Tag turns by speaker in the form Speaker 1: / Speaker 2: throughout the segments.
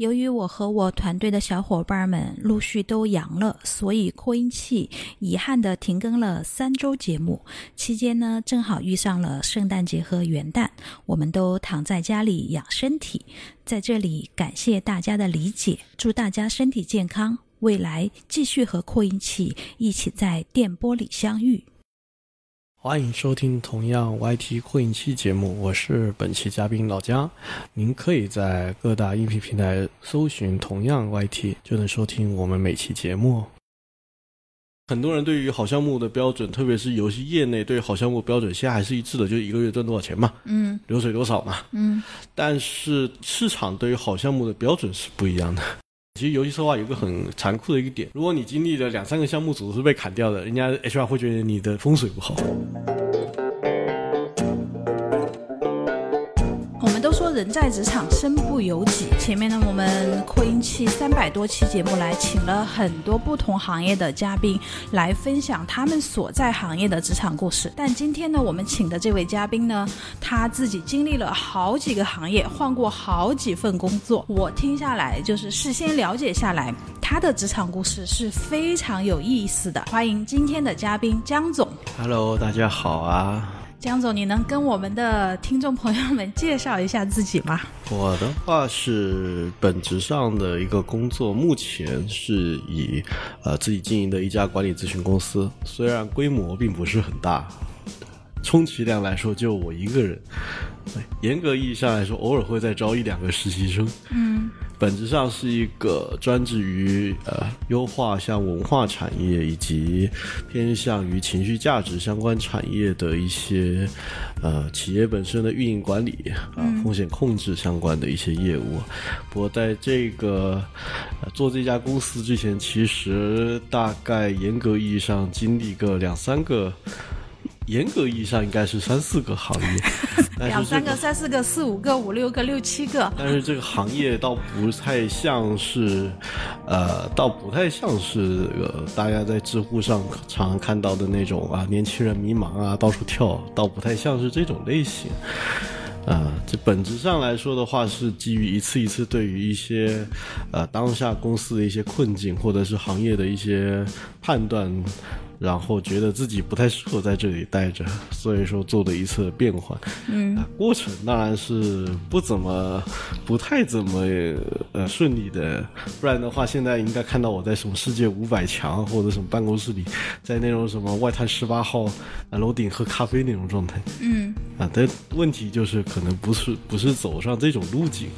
Speaker 1: 由于我和我团队的小伙伴们陆续都阳了，所以扩音器遗憾的停更了三周节目。期间呢，正好遇上了圣诞节和元旦，我们都躺在家里养身体。在这里感谢大家的理解，祝大家身体健康，未来继续和扩音器一起在电波里相遇。
Speaker 2: 欢迎收听同样 YT 扩音器节目，我是本期嘉宾老姜。您可以在各大音频平台搜寻“同样 YT”，就能收听我们每期节目。很多人对于好项目的标准，特别是游戏业内对好项目标准，现在还是一致的，就是一个月赚多少钱嘛，
Speaker 1: 嗯
Speaker 2: 流水多少嘛。
Speaker 1: 嗯
Speaker 2: 但是市场对于好项目的标准是不一样的。其实游戏策划有个很残酷的一个点，如果你经历了两三个项目组是被砍掉的，人家 HR 会觉得你的风水不好。
Speaker 1: 人在职场身不由己。前面呢，我们扩音器三百多期节目来，请了很多不同行业的嘉宾来分享他们所在行业的职场故事。但今天呢，我们请的这位嘉宾呢，他自己经历了好几个行业，换过好几份工作。我听下来，就是事先了解下来，他的职场故事是非常有意思的。欢迎今天的嘉宾江总。
Speaker 2: Hello，大家好啊！
Speaker 1: 江总，你能跟我们的听众朋友们介绍一下自己吗？
Speaker 2: 我的话是本质上的一个工作，目前是以呃自己经营的一家管理咨询公司，虽然规模并不是很大，充其量来说就我一个人。严格意义上来说，偶尔会再招一两个实习生。
Speaker 1: 嗯
Speaker 2: 本质上是一个专注于呃优化像文化产业以及偏向于情绪价值相关产业的一些呃企业本身的运营管理啊、风险控制相关的一些业务。不过在这个、呃、做这家公司之前，其实大概严格意义上经历个两三个。严格意义上应该是三四个行业，
Speaker 1: 两三个、三四个、四五个、五六个、六七个。
Speaker 2: 但是这个行业倒不太像是，呃，倒不太像是呃大家在知乎上常常看到的那种啊，年轻人迷茫啊，到处跳，倒不太像是这种类型。啊，这本质上来说的话，是基于一次一次对于一些呃当下公司的一些困境，或者是行业的一些判断，然后觉得自己不太适合在这里待着，所以说做的一次变换。嗯、过程当然是不怎么、不太怎么呃顺利的，不然的话，现在应该看到我在什么世界五百强或者什么办公室里，在那种什么外滩十八号啊楼顶喝咖啡那种状态。
Speaker 1: 嗯，
Speaker 2: 啊，但问题就是可能不是不是走上这种路径。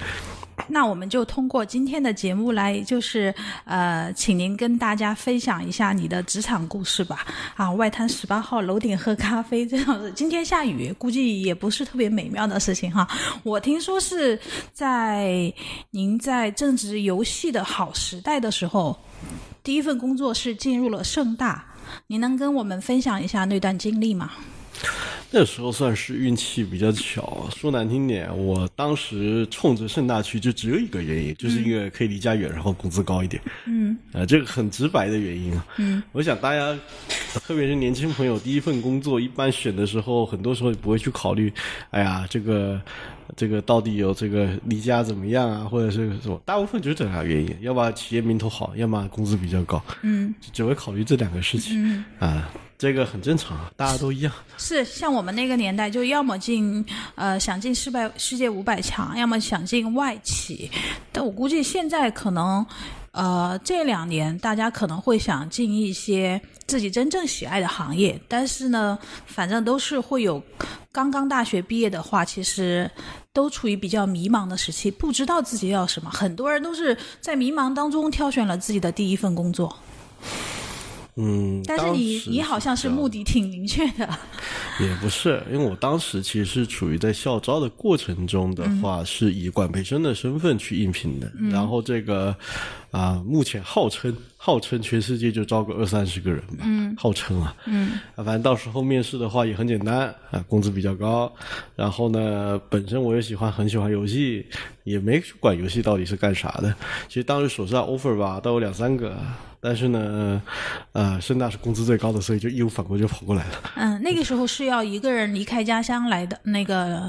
Speaker 1: 那我们就通过今天的节目来，就是呃，请您跟大家分享一下你的职场故事吧。啊，外滩十八号楼顶喝咖啡这样子，今天下雨，估计也不是特别美妙的事情哈。我听说是在您在正值游戏的好时代的时候，第一份工作是进入了盛大。您能跟我们分享一下那段经历吗？
Speaker 2: 那时候算是运气比较巧，说难听点，我当时冲着盛大去，就只有一个原因，就是因为可以离家远，然后工资高一点。
Speaker 1: 嗯
Speaker 2: 啊，这个很直白的原因啊。
Speaker 1: 嗯，
Speaker 2: 我想大家，特别是年轻朋友，第一份工作一般选的时候，很多时候不会去考虑，哎呀，这个这个到底有这个离家怎么样啊，或者是什么，大部分就是这两个原因，要么企业名头好，要么工资比较高，
Speaker 1: 嗯
Speaker 2: 只会考虑这两个事情。
Speaker 1: 嗯。
Speaker 2: 啊，这个很正常，大家都一样。
Speaker 1: 是像我们那个年代，就要么进呃想进世百世界五百强，要么想进外企。但我估计现在可能呃这两年大家可能会想进一些自己真正喜爱的行业，但是呢，反正都是会有刚刚大学毕业的话，其实。都处于比较迷茫的时期，不知道自己要什么。很多人都是在迷茫当中挑选了自己的第一份工作，
Speaker 2: 嗯，
Speaker 1: 但是你你好像是目的挺明确的。
Speaker 2: 也不是，因为我当时其实是处于在校招的过程中的话，是以管培生的身份去应聘的。然后这个啊、目前号称号称全世界就招个二三十个人吧，嗯，号称啊，
Speaker 1: 嗯
Speaker 2: 啊，反正到时候面试的话也很简单啊，工资比较高。然后呢，本身我也喜欢很喜欢游戏，也没管游戏到底是干啥的。其实当时手上 offer 吧都有两三个，但是呢，呃，深大是工资最高的，所以就义无反顾就跑过来了。
Speaker 1: 嗯，那个时候是要一个人离开家乡来的那个，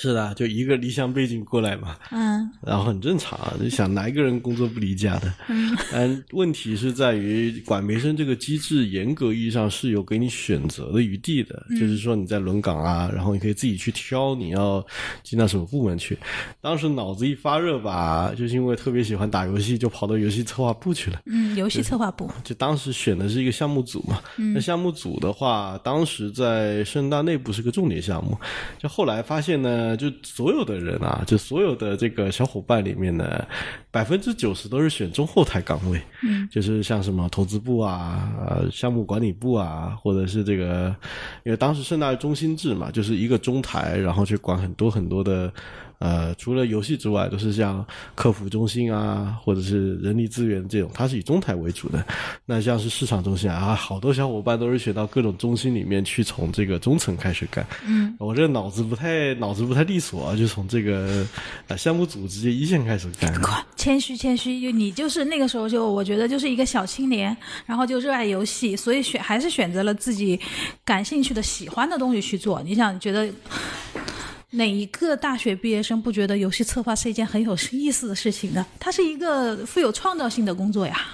Speaker 2: 是的，就一个离乡背景过来嘛，
Speaker 1: 嗯
Speaker 2: 然后很正常啊。就想哪一个人工作不离家的？嗯，但问题是在于管培生这个机制，严格意义上是有给你选择的余地的，就是说你在轮岗啊，然后你可以自己去挑你要进到什么部门去。当时脑子一发热吧，就是因为特别喜欢打游戏，就跑到游戏策划部去了。
Speaker 1: 嗯，游戏策划部，
Speaker 2: 就当时选的是一个项目组嘛，那项目组的话，当时在盛大内部是个重点项目，就后来发现呢，就所有的人啊，就所有的这个小伙伴里面呢，百分之九十都是选中后台岗位，嗯，就是像什么投资部啊、呃项目管理部啊，或者是这个，因为当时盛大是中心制嘛，就是一个中台，然后去管很多很多的。呃，除了游戏之外，都是像客服中心啊，或者是人力资源这种，它是以中台为主的。那像是市场中心啊，好多小伙伴都是选到各种中心里面去，从这个中层开始干。嗯，我这脑子不太脑子不太利索啊，就从这个呃项目组直接一线开始干。
Speaker 1: 谦虚谦虚，就你就是那个时候就我觉得就是一个小青年，然后就热爱游戏，所以选还是选择了自己感兴趣的、喜欢的东西去做。你想觉得？哪一个大学毕业生不觉得游戏策划是一件很有意思的事情呢？它是一个富有创造性的工作呀。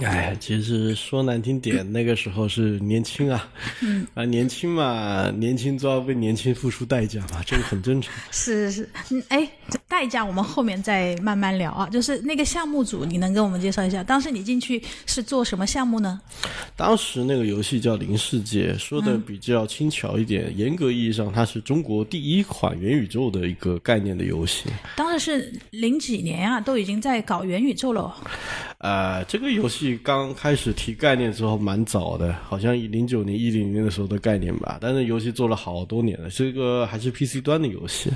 Speaker 2: 哎，其实说难听点，那个时候是年轻啊，嗯啊，年轻嘛，年轻就要为年轻付出代价嘛，这个很正常。
Speaker 1: 是是，嗯，哎，代价我们后面再慢慢聊啊。就是那个项目组，你能跟我们介绍一下，当时你进去是做什么项目呢？
Speaker 2: 当时那个游戏叫《零世界》，说的比较轻巧一点，严格意义上它是中国第一款元宇宙的一个概念的游戏。
Speaker 1: 当时是零几年啊，都已经在搞元宇宙了。
Speaker 2: 呃，这个游戏刚开始提概念之后蛮早的，好像零九年、一零年的时候的概念吧。但是游戏做了好多年了，这个还是 PC 端的游戏。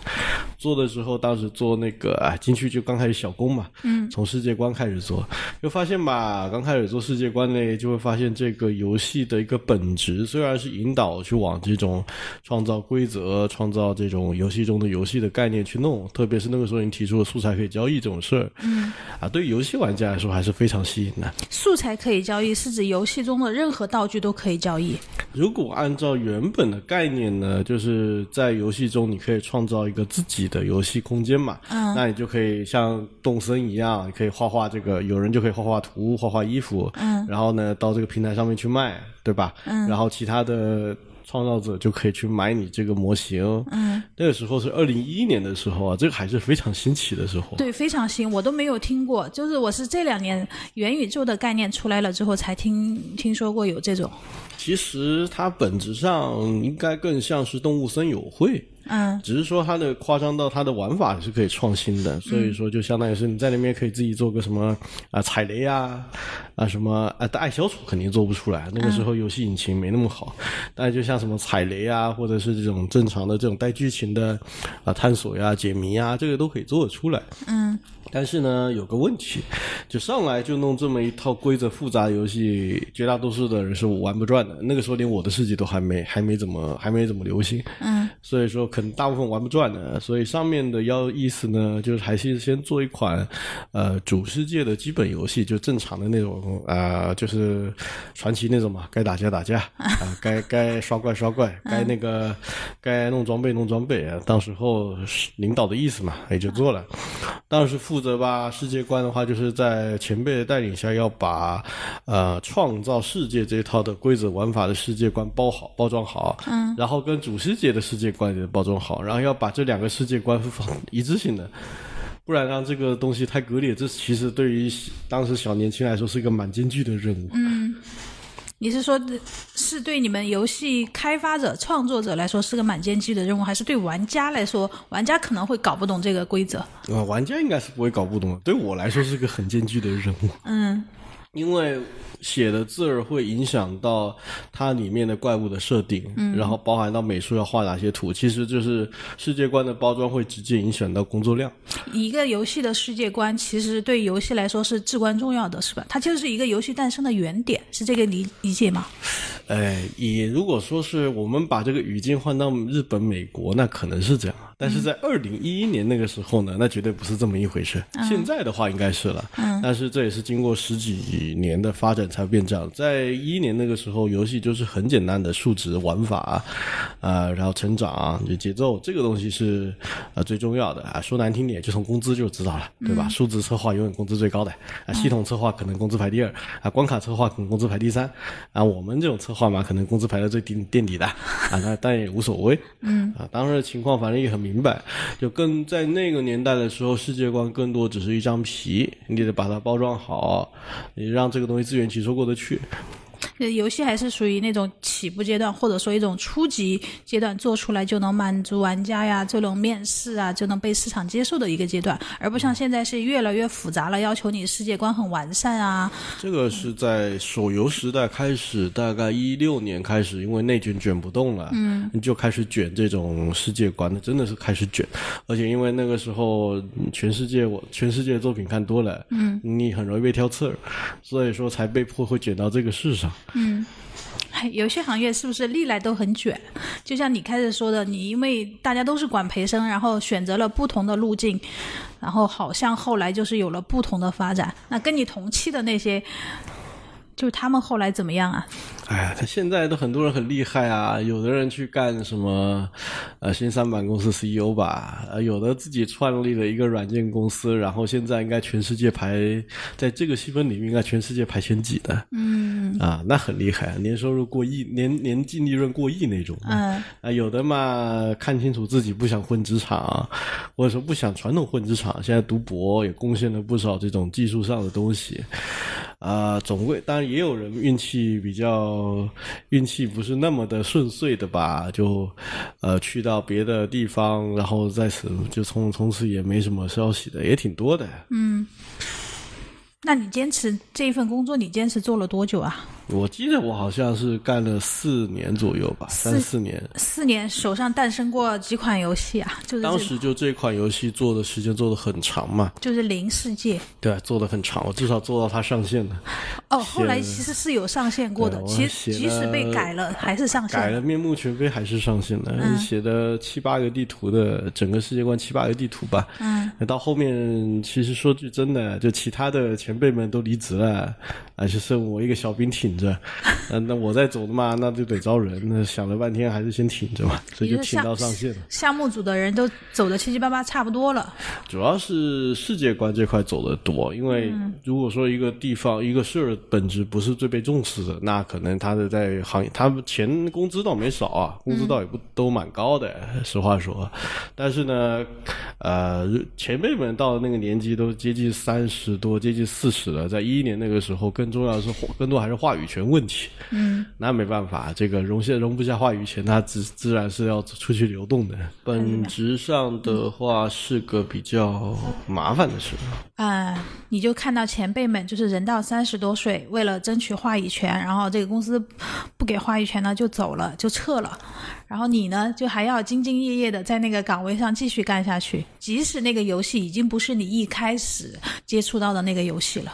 Speaker 2: 做的时候，当时做那个啊，进去就刚开始小工嘛，嗯，从世界观开始做，就发现吧，刚开始做世界观呢，就会发现这个游戏的一个本质，虽然是引导去往这种创造规则、创造这种游戏中的游戏的概念去弄，特别是那个时候你提出了素材可以交易这种事儿，嗯，啊，对于游戏玩家来说还是非常吸引的。
Speaker 1: 素材可以交易，是指游戏中的任何道具都可以交易。
Speaker 2: 如果按照原本的概念呢，就是在游戏中你可以创造一个自己的游戏空间嘛，嗯，那你就可以像动森一样，你可以画画这个，有人就可以画画图、画画衣服，嗯，然后呢到这个平台上面去卖，对吧？嗯，然后其他的。创造者就可以去买你这个模型。嗯，那个时候是二零一一年的时候啊，这个还是非常新奇的时候。
Speaker 1: 对，非常新，我都没有听过。就是我是这两年元宇宙的概念出来了之后，才听听说过有这种。
Speaker 2: 其实它本质上应该更像是动物森友会。
Speaker 1: 嗯，
Speaker 2: 只是说它的夸张到它的玩法是可以创新的，所以说就相当于是你在那边可以自己做个什么啊踩雷啊啊什么啊爱消除肯定做不出来，那个时候游戏引擎没那么好，但就像什么踩雷啊或者是这种正常的这种带剧情的啊探索呀解谜啊这个都可以做得出来。
Speaker 1: 嗯，
Speaker 2: 但是呢有个问题，就上来就弄这么一套规则复杂的游戏，绝大多数的人是玩不转的。那个时候连我的世界都还没还没怎么还没怎么流行。
Speaker 1: 嗯，
Speaker 2: 所以说。可能大部分玩不转的，所以上面的要意思呢，就是还是先做一款，呃，主世界的基本游戏，就正常的那种啊，就是传奇那种嘛，该打架打架啊，该该刷怪刷怪，该那个该弄装备弄装备啊，到时候领导的意思嘛，也就做了。当时负责吧，世界观的话，就是在前辈的带领下，要把呃创造世界这一套的规则玩法的世界观包好包装好，
Speaker 1: 嗯，
Speaker 2: 然后跟主世界的世界观也包。包装好，然后要把这两个世界观放一致性的，不然让这个东西太割裂，这其实对于当时小年轻来说是一个蛮艰巨的任务。
Speaker 1: 嗯，你是说，是对你们游戏开发者、创作者来说是个蛮艰巨的任务，还是对玩家来说，玩家可能会搞不懂这个规则？
Speaker 2: 啊，玩家应该是不会搞不懂的。对我来说是个很艰巨的任务。
Speaker 1: 嗯，
Speaker 2: 因为。写的字儿会影响到它里面的怪物的设定，嗯，然后包含到美术要画哪些图，其实就是世界观的包装会直接影响到工作量。
Speaker 1: 一个游戏的世界观其实对游戏来说是至关重要的，是吧？它就是一个游戏诞生的原点，是这个理理解吗？
Speaker 2: 哎，也如果说是我们把这个语境换到日本、美国，那可能是这样。但是在二零一一年那个时候呢，那绝对不是这么一回事。现在的话应该是了，但是这也是经过十几年的发展才变这样。在一一年那个时候，游戏就是很简单的数值玩法，啊，然后成长就节奏，这个东西是呃最重要的。啊。说难听点，就从工资就知道了，对吧？数值策划永远工资最高的。啊，系统策划可能工资排第二啊，关卡策划可能工资排第三啊，我们这种策划嘛，可能工资排在最顶垫底的。啊，那但也无所谓，嗯。啊，当时情况反正也很明白，就更在那个年代的时候，世界观更多只是一张皮，你得把它包装好，你让这个东西自圆其说过得去。
Speaker 1: 游戏还是属于那种起步阶段，或者说一种初级阶段，做出来就能满足玩家呀，这种面试啊就能被市场接受的一个阶段，而不像现在是越来越复杂了，要求你世界观很完善啊。
Speaker 2: 这个是在手游时代开始，大概一六年开始，因为内卷卷不动了，嗯，你就开始卷这种世界观的，真的是开始卷，而且因为那个时候全世界我全世界的作品看多了，嗯，你很容易被挑刺儿，所以说才被迫会卷到这个世上。
Speaker 1: 嗯，有些行业是不是历来都很卷？就像你开始说的，你因为大家都是管培生，然后选择了不同的路径，然后好像后来就是有了不同的发展。那跟你同期的那些。就是他们后来怎么样啊？
Speaker 2: 哎呀，他现在都很多人很厉害啊，有的人去干什么，呃，新三板公司 CEO 吧，呃，有的自己创立了一个软件公司，然后现在应该全世界排在这个细分领域应该全世界排前几的。嗯。啊，那很厉害啊，年收入过亿，年年净利润过亿那种。嗯。啊，有的嘛，看清楚自己不想混职场，或者说不想传统混职场，现在读博也贡献了不少这种技术上的东西。啊，总归当然也有人运气比较运气不是那么的顺遂的吧，就呃去到别的地方，然后在此就从从此也没什么消息的，也挺多的。
Speaker 1: 嗯，那你坚持这一份工作，你坚持做了多久啊？
Speaker 2: 我记得我好像是干了四年左右吧，三四年。
Speaker 1: 四年手上诞生过几款游戏啊？就是
Speaker 2: 当时就这款游戏做的时间做的很长嘛。
Speaker 1: 就是零世界。
Speaker 2: 对，做的很长，我至少做到它上线了。
Speaker 1: 哦，后来其实是有上线过的，其实即使被改了还是上线。
Speaker 2: 改了面目全非还是上线的，写的七八个地图的整个世界观七八个地图吧。嗯。到后面其实说句真的，就其他的前辈们都离职了，还是剩我一个小兵挺。着，那那我在走的嘛，那就得招人。那想了半天，还是先挺着嘛，所以就挺到上线了。
Speaker 1: 项目组的人都走的七七八八，差不多了。
Speaker 2: 主要是世界观这块走的多，因为如果说一个地方一个事儿本质不是最被重视的，那可能他的在行业，他钱工资倒没少啊，工资倒也不都蛮高的。实话说，但是呢，呃，前辈们到那个年纪都接近三十多，接近四十了，在一一年那个时候，更重要的是，更多还是话语。权问题，嗯，那没办法，这个容现容不下话语权，它自自然是要出去流动的。本质上的话是个比较麻烦的事。
Speaker 1: 啊，你就看到前辈们就是人到三十多岁，为了争取话语权，然后这个公司不给话语权呢，就走了，就撤了。然后你呢，就还要兢兢业业的在那个岗位上继续干下去，即使那个游戏已经不是你一开始接触到的那个游戏了。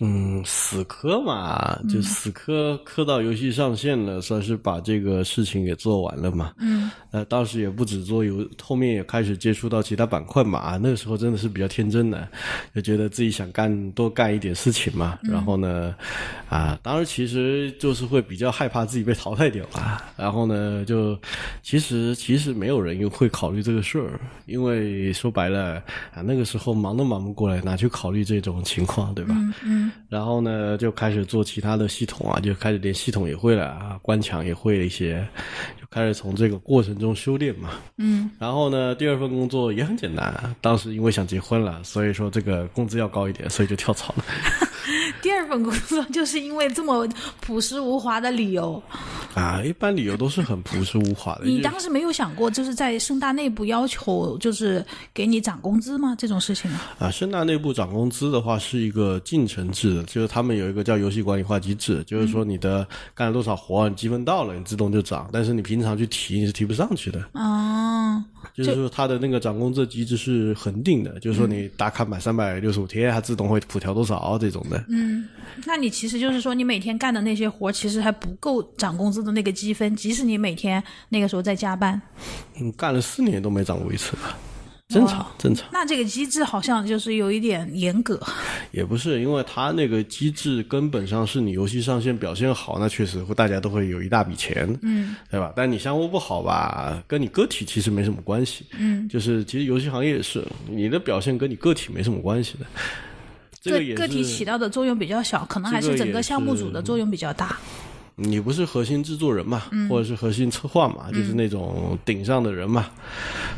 Speaker 2: 嗯，死磕嘛，就死磕磕到游戏上线了，算是把这个事情给做完了嘛。嗯，呃，当时也不止做游，后面也开始接触到其他板块嘛。那个时候真的是比较天真的，就觉得自己想干多干一点事情嘛。然后呢，啊，当时其实就是会比较害怕自己被淘汰掉啊。然后呢，就其实其实没有人又会考虑这个事儿，因为说白了啊，那个时候忙都忙不过来，哪去考虑这种情况，对吧？嗯。然后呢，就开始做其他的系统啊，就开始连系统也会了啊，关卡也会了一些，就开始从这个过程中修炼嘛。嗯。然后呢，第二份工作也很简单，当时因为想结婚了，所以说这个工资要高一点，所以就跳槽了。
Speaker 1: 第二份工作就是因为这么朴实无华的理由。
Speaker 2: 啊，一般理由都是很朴实无华的。
Speaker 1: 你当时没有想过，就是在盛大内部要求就是给你涨工资吗？这种事情
Speaker 2: 啊，啊盛大内部涨工资的话是一个进程制的，就是他们有一个叫游戏管理化机制，就是说你的干了多少活，你积分到了，你自动就涨，但是你平常去提你是提不上去的。哦，就是说他的那个涨工资机制是恒定的，就是说你打卡满三百六十五天，它自动会普调多少这种的。嗯，
Speaker 1: 那你其实就是说，你每天干的那些活，其实还不够涨工资的那个积分，即使你每天那个时候在加班。
Speaker 2: 嗯，干了四年都没涨过一次吧？正常，正常。
Speaker 1: 那这个机制好像就是有一点严格。
Speaker 2: 也不是，因为它那个机制根本上是你游戏上线表现好，那确实会大家都会有一大笔钱，
Speaker 1: 嗯，
Speaker 2: 对吧？但你项目不好吧，跟你个体其实没什么关系，
Speaker 1: 嗯，
Speaker 2: 就是其实游戏行业也是，你的表现跟你个体没什么关系的。这个也
Speaker 1: 个体起到的作用比较小，可能还是整个项目组的作用比较大。
Speaker 2: 你不是核心制作人嘛，
Speaker 1: 嗯
Speaker 2: 或者是核心策划嘛，就是那种顶上的人嘛，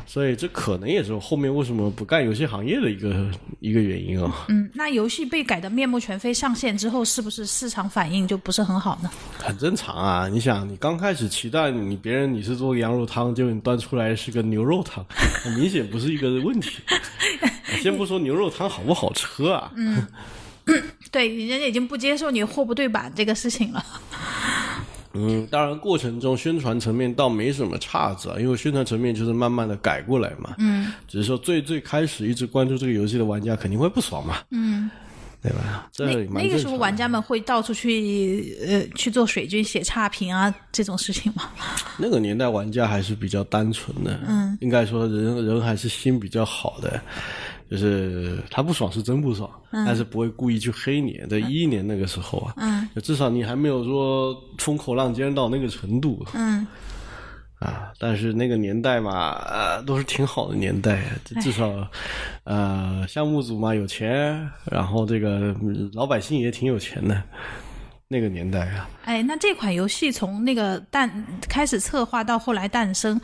Speaker 2: 所以这可能也是我后面为什么不干游戏行业的一个一个原因啊、
Speaker 1: 嗯，那游戏被改的面目全非上线之后，是不是市场反应就不是很好呢？
Speaker 2: 很正常啊。你想，你刚开始期待你别人你是做羊肉汤，结果你端出来是个牛肉汤，很明显不是一个问题。先不说牛肉汤好不好吃啊，
Speaker 1: 对，人家已经不接受你货不对版这个事情了。
Speaker 2: 嗯，当然过程中宣传层面倒没什么岔子啊，因为宣传层面就是慢慢的改过来嘛。
Speaker 1: 嗯
Speaker 2: 只是说最最开始一直关注这个游戏的玩家肯定会不爽嘛，
Speaker 1: 嗯，
Speaker 2: 对吧？这
Speaker 1: 那那个时候玩家们会到处去呃去做水军、写差评啊这种事情吗？
Speaker 2: 那个年代玩家还是比较单纯的，嗯，应该说人人还是心比较好的，就是他不爽是真不爽，但是不会故意去黑你。在一一年那个时候啊，
Speaker 1: 嗯，
Speaker 2: 就至少你还没有说风口浪尖到那个程度，
Speaker 1: 嗯，
Speaker 2: 啊，但是那个年代嘛，呃，都是挺好的年代，至至少，呃，项目组嘛有钱，然后这个嗯老百姓也挺有钱的，那个年代啊，
Speaker 1: 哎，那这款游戏从那个诞开始策划到后来诞生，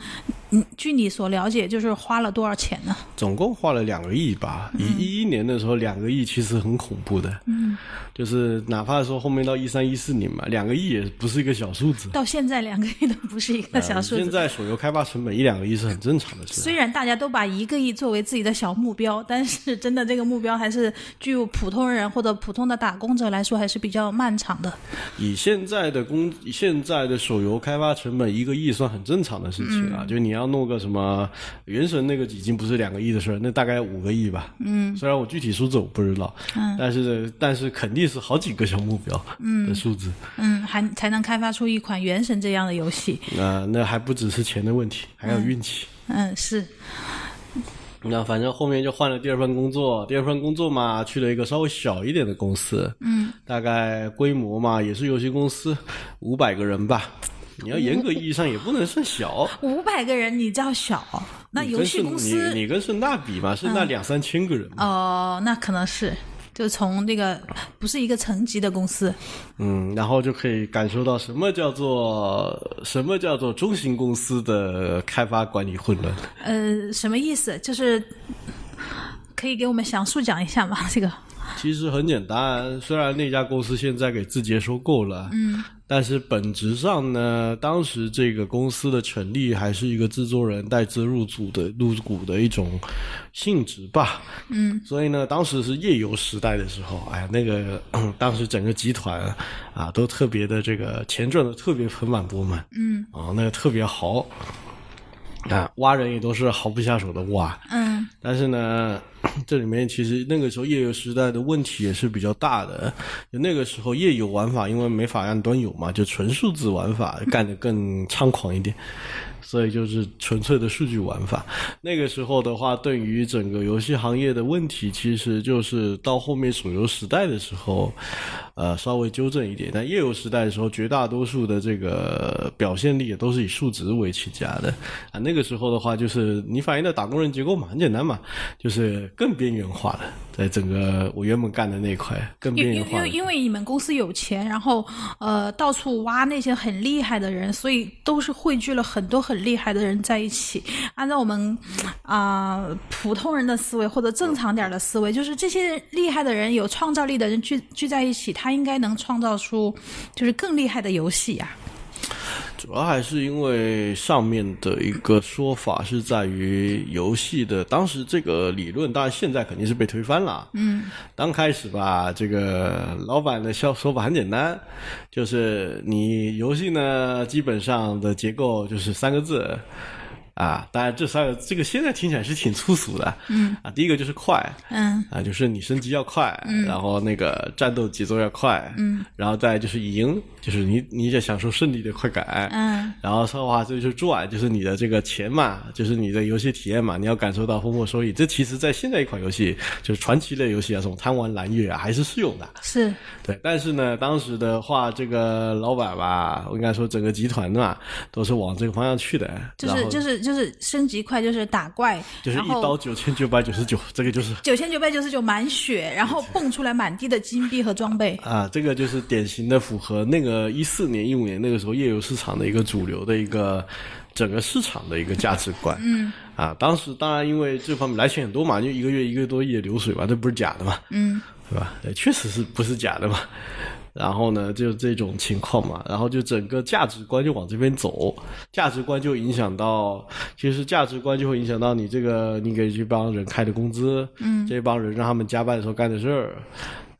Speaker 1: 嗯，据你所了解，就是花了多少钱呢？
Speaker 2: 总共花了两个亿吧。以一一年的时候，两个亿其实很恐怖的。嗯，就是哪怕说后面到一三一四年嘛，两个亿也不是一个小数字。
Speaker 1: 到现在两个亿都不是一个小数字。
Speaker 2: 现在手游开发成本一两个亿是很正常的事。
Speaker 1: 虽然大家都把一个亿作为自己的小目标，但是真的这个目标还是具有普通人或者普通的打工者来说还是比较漫长的。
Speaker 2: 以现在的工，现在的手游开发成本一个亿算很正常的事情啊。就你要弄个什么原神那个已经不是两个亿的事儿，那大概五个亿吧。嗯，虽然我具体数字我不知道，嗯，但是但是肯定是好几个小目标的数字。
Speaker 1: 嗯，还才能开发出一款《原神》这样的游戏。
Speaker 2: 那、那还不只是钱的问题，还有运气。
Speaker 1: 嗯，是。
Speaker 2: 那反正后面就换了第二份工作，第二份工作嘛，去了一个稍微小一点的公司，
Speaker 1: 嗯，
Speaker 2: 大概规模嘛也是游戏公司，五百个人吧。你要严格意义上也不能算小，
Speaker 1: 五百个人你叫小？那游戏公司嗯
Speaker 2: 你你跟盛大比嘛，盛大两三千个人嘛，
Speaker 1: 哦，那可能是就从那个不是一个层级的公司。
Speaker 2: 嗯，然后就可以感受到什么叫做什么叫做中型公司的开发管理混乱。
Speaker 1: 呃，什么意思？就是可以给我们详述讲一下吗？这个
Speaker 2: 其实很简单，虽然那家公司现在给字节收购了，嗯，但是本质上呢，当时这个公司的成立还是一个制作人带资入组的入股的一种性质吧，嗯，所以呢，当时是夜游时代的时候，哎呀，那个 当时整个集团啊都特别的这个钱赚的特别盆满钵满，嗯，啊，那个特别豪。啊，挖人也都是毫不下手的挖，
Speaker 1: 嗯
Speaker 2: 但是呢，这里面其实那个时候页游时代的问题也是比较大的。就那个时候页游玩法因为没法让端游嘛，就纯数字玩法干得更猖狂一点，所以就是纯粹的数据玩法。那个时候的话，对于整个游戏行业的问题，其实就是到后面手游时代的时候，呃，稍微纠正一点。但页游时代的时候，绝大多数的这个表现力也都是以数值为起家的啊。那个时候的话，就是你反映的打工人结构嘛，很简单嘛，就是更边缘化了，在整个我原本干的那块更
Speaker 1: 因
Speaker 2: 边缘化
Speaker 1: 因。因为你们公司有钱，然后呃到处挖那些很厉害的人，所以都是汇聚了很多很厉害的人在一起。按照我们啊、普通人的思维或者正常点的思维，就是这些厉害的人、有创造力的人聚聚在一起，他应该能创造出就是更厉害的游戏呀、
Speaker 2: 主要还是因为上面的一个说法是在于游戏的当时这个理论，当然现在肯定是被推翻了。嗯，刚开始吧，这个老板的说说法很简单，就是你游戏呢基本上的结构就是三个字。啊，当然这三个这个现在听起来是挺粗俗的，嗯。啊，第一个就是快，
Speaker 1: 嗯。
Speaker 2: 啊，就是你升级要快，然后那个战斗节奏要快，嗯，然后再就是赢，就是你你得享受胜利的快感，
Speaker 1: 嗯，
Speaker 2: 然后的话这就是赚，就是你的这个钱嘛，就是你的游戏体验嘛，你要感受到丰厚收益。这其实在现在一款游戏，就是传奇类游戏啊，什么贪玩蓝月啊，还是适用的。
Speaker 1: 是。
Speaker 2: 对，但是呢，当时的话，这个老板吧，我应该说整个集团嘛，都是往这个方向去的，
Speaker 1: 就是
Speaker 2: 然后
Speaker 1: 就是就是升级快，就是打怪，
Speaker 2: 就是一刀九千九百九十九，这个就是
Speaker 1: 九千九百九十九满血，然后蹦出来满地的金币和装备。
Speaker 2: 啊，这个就是典型的符合那个一四年、一五年那个时候页游市场的一个主流的一个整个市场的一个价值观。嗯，啊，当时当然因为这方面来钱很多嘛，就一个月一个多亿的流水嘛，这不是假的嘛，
Speaker 1: 嗯，
Speaker 2: 是吧？呃确实是不是假的嘛。然后呢，就这种情况嘛，然后就整个价值观就往这边走，价值观就影响到，其实价值观就会影响到你这个你给这帮人开的工资，嗯，这帮人让他们加班的时候干的事儿，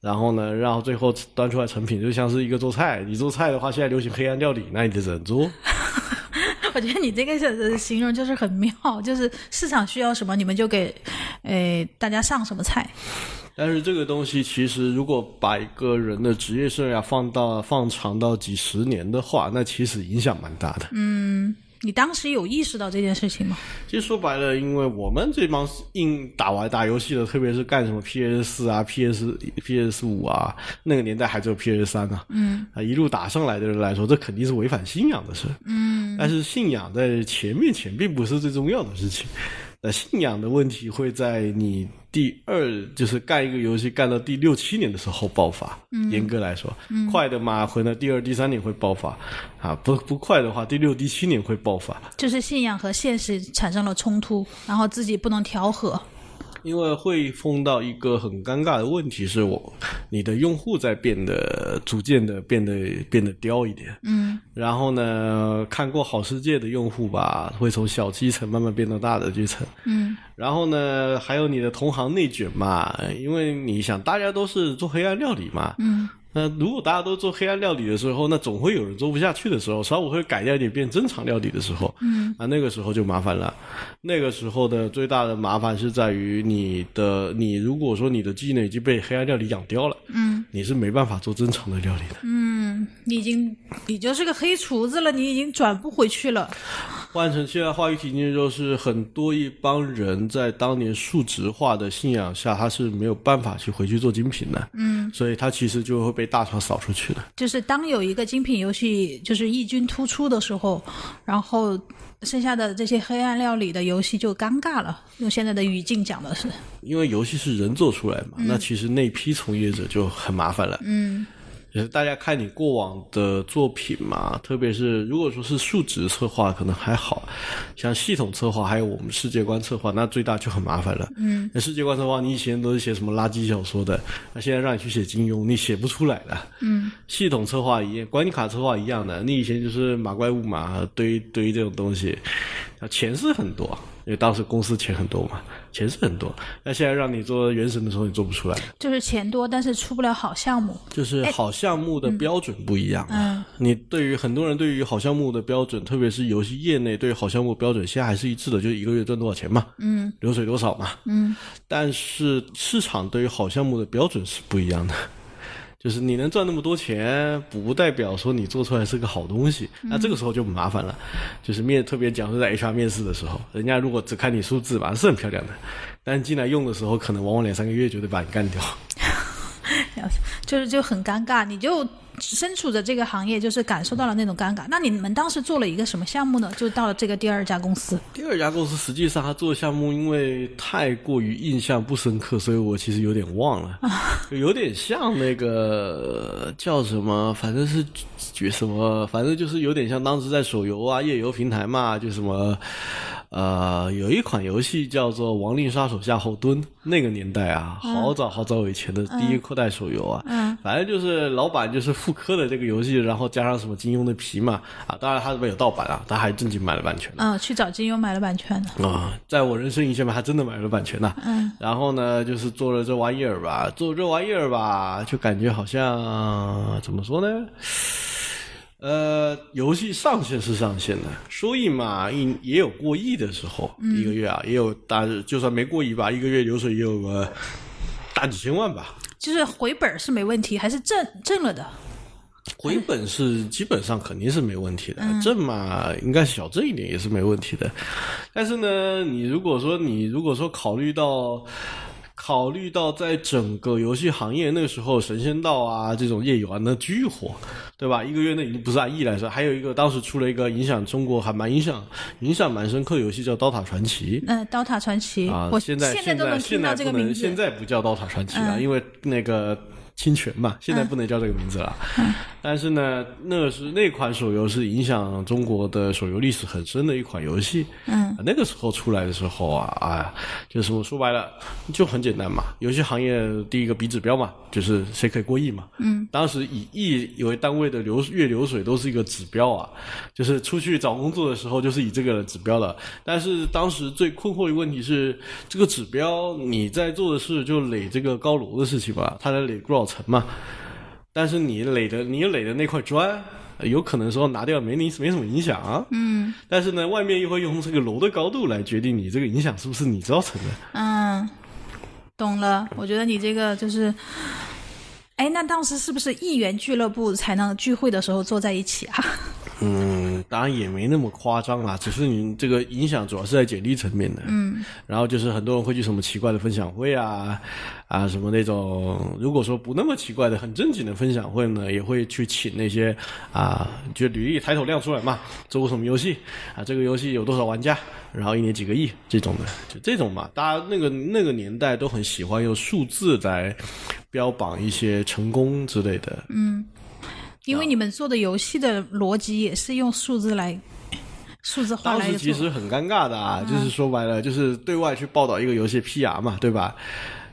Speaker 2: 然后呢，然后最后端出来成品就像是一个做菜，你做菜的话，现在流行黑暗料理，那你得怎么做？
Speaker 1: 我觉得你这个是形容就是很妙，就是市场需要什么，你们就给，呃，大家上什么菜。
Speaker 2: 但是这个东西其实如果把一个人的职业生涯放到放长到几十年的话，那其实影响蛮大的。
Speaker 1: 嗯你当时有意识到这件事情吗？
Speaker 2: 其实说白了，因为我们这帮硬打玩打游戏的，特别是干什么 PS 四啊、PS PS 五啊，那个年代还只有 PS 三啊，嗯，啊一路打上来的人来说，这肯定是违反信仰的事，嗯，但是信仰在钱面前并不是最重要的事情，那信仰的问题会在你第二就是干一个游戏干到第六七年的时候爆发，嗯，严格来说，快的嘛会呢第二第三年会爆发，啊不不快的话第六第七年会爆发，
Speaker 1: 就是信仰和现实产生了冲突，然后自己不能调和。
Speaker 2: 因为会碰到一个很尴尬的问题，是我你的用户在变得逐渐的变得变得刁一点，嗯，然后呢，看过好世界的用户吧，会从小基层慢慢变到大的基层，嗯，然后呢，还有你的同行内卷嘛，因为你想大家都是做黑暗料理嘛，嗯。那如果大家都做黑暗料理的时候，那总会有人做不下去的时候，稍微会改掉一点变正常料理的时候，嗯，啊，那个时候就麻烦了。那个时候的最大的麻烦是在于你的，你如果说你的技能已经被黑暗料理养刁了，嗯，你是没办法做正常的料理的。
Speaker 1: 嗯，你已经你就是个黑厨子了，你已经转不回去了。
Speaker 2: 换成现在话语体系，就是很多一帮人在当年数值化的信仰下，他是没有办法去回去做精品的，嗯，所以他其实就会被大厂扫出去的。
Speaker 1: 就是当有一个精品游戏就是异军突出的时候，然后剩下的这些黑暗料理的游戏就尴尬了。用现在的语境讲的是，
Speaker 2: 因为游戏是人做出来嘛，那其实那批从业者就很麻烦了。
Speaker 1: 嗯，
Speaker 2: 就是大家看你过往的作品嘛，特别是如果说是数值策划，可能还好像系统策划还有我们世界观策划，那最大就很麻烦了。嗯，那世界观策划你以前都是写什么垃圾小说的，那现在让你去写金庸，你写不出来的。嗯，系统策划一样，管理卡策划一样的，你以前就是马怪物嘛，堆堆这种东西，啊，钱是很多，因为当时公司钱很多嘛，钱是很多。那现在让你做原神的时候，你做不出来。
Speaker 1: 就是钱多，但是出不了好项目。
Speaker 2: 就是好项目的标准不一样。
Speaker 1: 嗯，
Speaker 2: 你对于很多人对于好项目的标准，特别是游戏业内对于好项目标准，现在还是一致的，就是一个月赚多少钱嘛，
Speaker 1: 嗯，
Speaker 2: 流水多少嘛，
Speaker 1: 嗯。
Speaker 2: 但是市场对于好项目的标准是不一样的。就是你能赚那么多钱，不代表说你做出来是个好东西。那这个时候就麻烦了。就是面特别讲说在 HR 面试的时候，人家如果只看你数字吧，是很漂亮的，但进来用的时候，可能往往两三个月就得把你干掉。
Speaker 1: 就是就很尴尬，你就身处着这个行业，就是感受到了那种尴尬。那你们当时做了一个什么项目呢？就到了这个第二家公司。
Speaker 2: 第二家公司实际上他做的项目，因为太过于印象不深刻，所以我其实有点忘了，有点像那个叫什么，反正是觉什么，反正就是有点像当时在手游啊、页游平台嘛，就什么。呃，有一款游戏叫做《亡灵杀手夏侯惇》，那个年代啊，好早好早以前的第一代手游啊，
Speaker 1: 嗯，
Speaker 2: 反正就是老板就是复刻的这个游戏，然后加上什么金庸的皮嘛，啊，当然他这边有盗版啊，他还正经买了版权啊，
Speaker 1: 嗯，去找金庸买了版权的，
Speaker 2: 啊，在我人生印象里面还真的买了版权呢，
Speaker 1: 嗯，
Speaker 2: 然后呢，就是做了这玩意儿吧，做这玩意儿吧，就感觉好像怎么说呢？呃，游戏上线是上线的，收益嘛，一也有过亿的时候，一个月啊，也有大，就算没过亿吧，一个月流水也有个大几千万吧。
Speaker 1: 就是回本是没问题，还是挣挣了的？
Speaker 2: 回 本是基本上肯定是没问题的，挣嘛应该小挣一点也是没问题的。但是呢，你如果说你如果说考虑到考虑到在整个游戏行业那个时候，神仙道啊这种业余玩的巨火，对吧？一个月内已经不是按亿来说，还有一个当时出了一个影响中国还蛮影响影响蛮深刻的游戏叫《刀塔传奇》。
Speaker 1: 嗯，刀塔传奇
Speaker 2: 啊，
Speaker 1: 我
Speaker 2: 现在现
Speaker 1: 在都能听到这个名字。
Speaker 2: 现在不叫刀塔传奇了，因为那个。侵权嘛，现在不能叫这个名字了。但是呢，那是那款手游是影响中国的手游历史很深的一款游戏。
Speaker 1: 嗯，
Speaker 2: 那个时候出来的时候啊，啊，就是我说白了就很简单嘛，游戏行业第一个比指标嘛，就是谁可以过亿嘛。
Speaker 1: 嗯，
Speaker 2: 当时以亿为单位的流月流水都是一个指标啊，就是出去找工作的时候就是以这个指标了。但是当时最困惑的问题是，这个指标你在做的事就垒这个高楼的事情吧，他在垒多少？层嘛，但是你垒的你垒的那块砖，有可能说拿掉没你没什么影响啊。
Speaker 1: 嗯。
Speaker 2: 但是呢，外面又会用这个楼的高度来决定你这个影响是不是你造成的。
Speaker 1: 嗯，懂了。我觉得你这个就是，哎，那当时是不是议员俱乐部才能聚会的时候坐在一起啊？
Speaker 2: 嗯，当然也没那么夸张啦，只是你这个影响主要是在简历层面的。
Speaker 1: 嗯，
Speaker 2: 然后就是很多人会去什么奇怪的分享会啊，啊什么那种，如果说不那么奇怪的、很正经的分享会呢，也会去请那些啊，就履历抬头亮出来嘛，做过什么游戏啊，这个游戏有多少玩家，然后一年几个亿这种的，就这种嘛，大家那个那个年代都很喜欢用数字来标榜一些成功之类的。
Speaker 1: 嗯。因为你们做的游戏的逻辑也是用数字来数字化来
Speaker 2: 当时其实很尴尬的啊，就是说白了，就是对外去报道一个游戏 PR 嘛，对吧？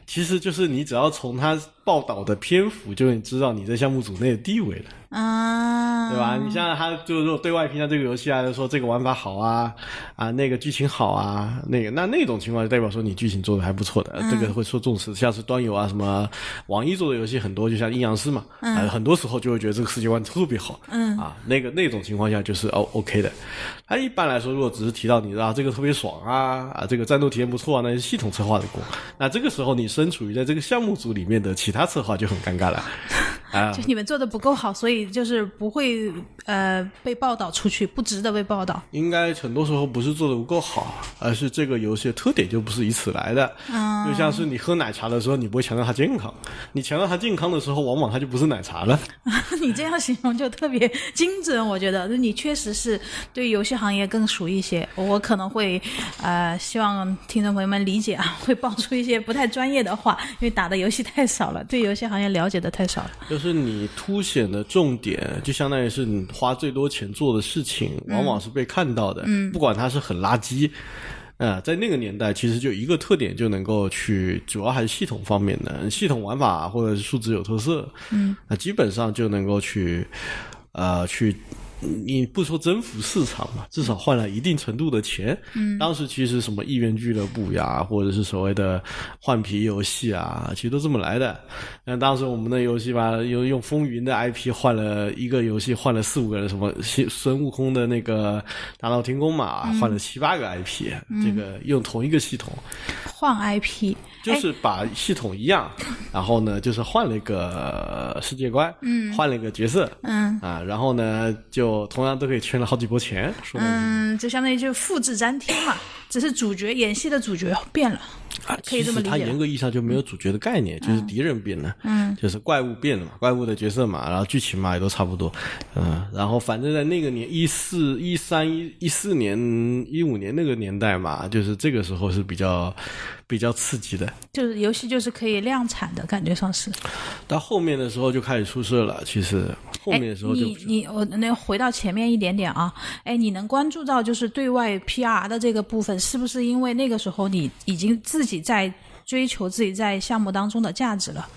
Speaker 2: 其实就是你只要从他报道的篇幅，就能知道你在项目组内的地位了。
Speaker 1: 啊，
Speaker 2: 对吧？你像他就是说对外评价这个游戏啊，就说这个玩法好啊，啊那个剧情好啊，那个那那种情况就代表说你剧情做的还不错的，这个会受重视。像是端游啊，什么网易做的游戏很多，就像阴阳师嘛，啊很多时候就会觉得这个世界观特别好，
Speaker 1: 嗯
Speaker 2: 啊那个那种情况下就是哦 OK 的。他一般来说，如果只是提到你啊这个特别爽啊啊这个战斗体验不错啊，那是系统策划的功。那这个时候你身处于在这个项目组里面的其他策划就很尴尬了。
Speaker 1: 啊就你们做的不够好，所以就是不会呃被报道出去，不值得被报道。
Speaker 2: 应该很多时候不是做的不够好，而是这个游戏的特点就不是以此来的。
Speaker 1: 嗯，
Speaker 2: 就像是你喝奶茶的时候，你不会强调它健康；你强调它健康的时候，往往它就不是奶茶了。
Speaker 1: 你这样形容就特别精准，我觉得你确实是对游戏行业更熟一些。我可能会呃希望听众朋友们理解啊，会爆出一些不太专业的话，因为打的游戏太少了，对游戏行业了解的太少了。
Speaker 2: 就是你凸显的重点，就相当于是你花最多钱做的事情，往往是被看到的。
Speaker 1: 嗯，
Speaker 2: 不管它是很垃圾，呃，在那个年代，其实就一个特点就能够去，主要还是系统方面的，系统玩法或者是数值有特色。
Speaker 1: 嗯，
Speaker 2: 那基本上就能够去，呃，去。你不说征服市场嘛，至少换了一定程度的钱。
Speaker 1: 嗯，
Speaker 2: 当时其实什么亿元俱乐部呀，或者是所谓的换皮游戏啊，其实都这么来的。那当时我们的游戏吧，用用风云的 IP 换了一个游戏，换了四五个人，什么孙悟空的那个大闹天宫嘛，换了七八个 IP，这个用同一个系统
Speaker 1: 换 IP。
Speaker 2: 就是把系统一样，然后呢，就是换了一个世界观，
Speaker 1: 嗯，
Speaker 2: 换了一个角色，
Speaker 1: 嗯，
Speaker 2: 啊，然后呢，就同样都可以圈了好几波钱，说
Speaker 1: 嗯，就相当于就复制粘贴嘛，只是主角演戏的主角变了。
Speaker 2: 啊，
Speaker 1: 可以这么理解。
Speaker 2: 它严格意义上就没有主角的概念，就是敌人变了，
Speaker 1: 嗯，
Speaker 2: 就是怪物变了嘛，怪物的角色嘛，然后剧情嘛也都差不多，嗯，然后反正在那个年一四一三一一四年一五年那个年代嘛，就是这个时候是比较比较刺激的，
Speaker 1: 就是游戏就是可以量产的感觉上是。
Speaker 2: 到后面的时候就开始出事了，其实后面的时候就
Speaker 1: 你你我那回到前面一点点啊，哎，你能关注到就是对外 PR 的这个部分，是不是因为那个时候你已经自己在追求自己在项目当中的价值了？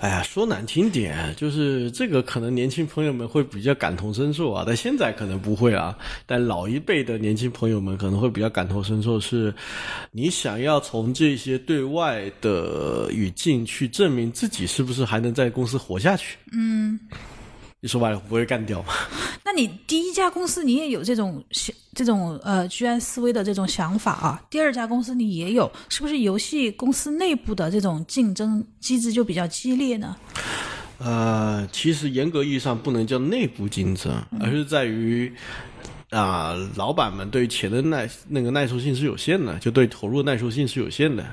Speaker 2: 哎呀，说难听点，就是这个可能年轻朋友们会比较感同身受啊，但现在可能不会啊。但老一辈的年轻朋友们可能会比较感同身受，是你想要从这些对外的语境去证明自己是不是还能在公司活下去。
Speaker 1: 嗯。
Speaker 2: 你说白了不会干掉吗？
Speaker 1: 那你第一家公司你也有这种想这种呃居安思危的这种想法啊？第二家公司你也有，是不是游戏公司内部的这种竞争机制就比较激烈呢？
Speaker 2: 呃，其实严格意义上不能叫内部竞争，而是在于啊、老板们对钱的耐那个耐受性是有限的，就对投入的耐受性是有限的。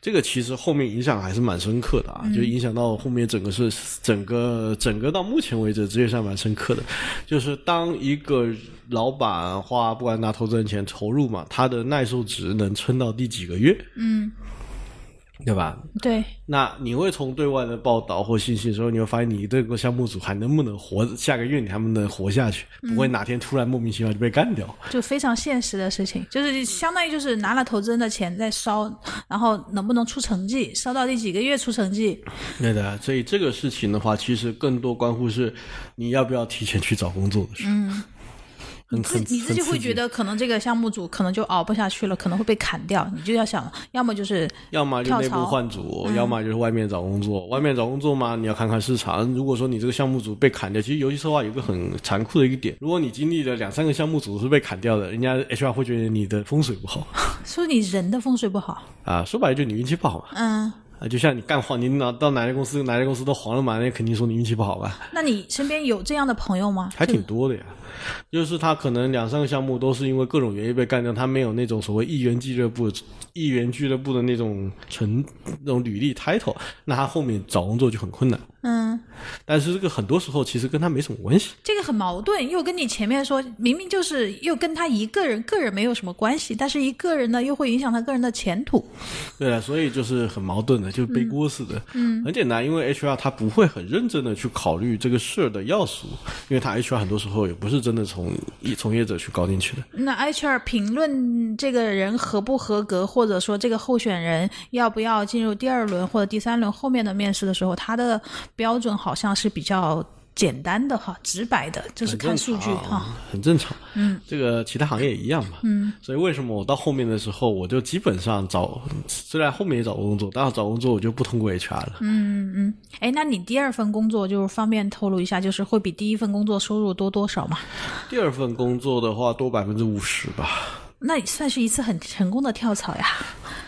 Speaker 2: 这个其实后面影响还是蛮深刻的啊，就影响到后面整个是整个整个到目前为止职业上蛮深刻的，就是当一个老板花不管拿投资人钱投入嘛，他的耐受值能撑到第几个月，
Speaker 1: 嗯，
Speaker 2: 对吧？
Speaker 1: 对，
Speaker 2: 那你会从对外的报道或信息的时候，你会发现你这个项目组还能不能活，下个月你还能不能活下去，不会哪天突然莫名其妙就被干掉。
Speaker 1: 就非常现实的事情，就是相当于就是拿了投资人的钱在烧，然后能不能出成绩，烧到第几个月出成绩，
Speaker 2: 对的，所以这个事情的话，其实更多关乎是你要不要提前去找工作的事。嗯，很
Speaker 1: 自
Speaker 2: 很
Speaker 1: 你自己会觉
Speaker 2: 得，
Speaker 1: 可能这个项目组可能就熬不下去了，可能会被砍掉，你就要想，要么就是
Speaker 2: 要么就内部换组，要么就是外面找工作。外面找工作嘛，你要看看市场。如果说你这个项目组被砍掉，其实游戏策划有个很残酷的一个点，如果你经历了两三个项目组是被砍掉的，人家 HR 会觉得你的风水不好
Speaker 1: 说你人的风水不好，
Speaker 2: 啊，说白了就你运气不好嘛。
Speaker 1: 嗯。
Speaker 2: 啊，就像你干黄，你哪到哪家公司，哪家公司都黄了嘛，那肯定说你运气不好吧，
Speaker 1: 那你身边有这样的朋友吗？
Speaker 2: 还挺多的呀。就是他可能两三个项目都是因为各种原因被干掉，他没有那种所谓一元俱乐部、一元俱乐部的那种成那种履历 title，那他后面找工作就很困难。
Speaker 1: 嗯，
Speaker 2: 但是这个很多时候其实跟他没什么关系。
Speaker 1: 这个很矛盾，又跟你前面说明明就是又跟他一个人个人没有什么关系，但是一个人呢又会影响他个人的前途。
Speaker 2: 对啊，所以就是很矛盾的，就背锅似的。嗯，很简单，因为 HR 他不会很认真的去考虑这个事儿的要素，因为他 HR 很多时候也不是真的从一从业者去搞进去的。
Speaker 1: 那 HR 评论这个人合不合格，或者说这个候选人要不要进入第二轮或者第三轮后面的面试的时候，他的标准好像是比较简单的哈，直白的，就是看数据哈。，
Speaker 2: 很正常。嗯，这个其他行业也一样嘛。嗯，所以为什么我到后面的时候，我就基本上找，虽然后面也找工作，但是找工作我就不通过 HR 了。嗯，
Speaker 1: 哎，那你第二份工作就是方便透露一下，就是会比第一份工作收入多多少吗？
Speaker 2: 第二份工作的话多百分之五十吧。
Speaker 1: 那也算是一次很成功的跳槽呀。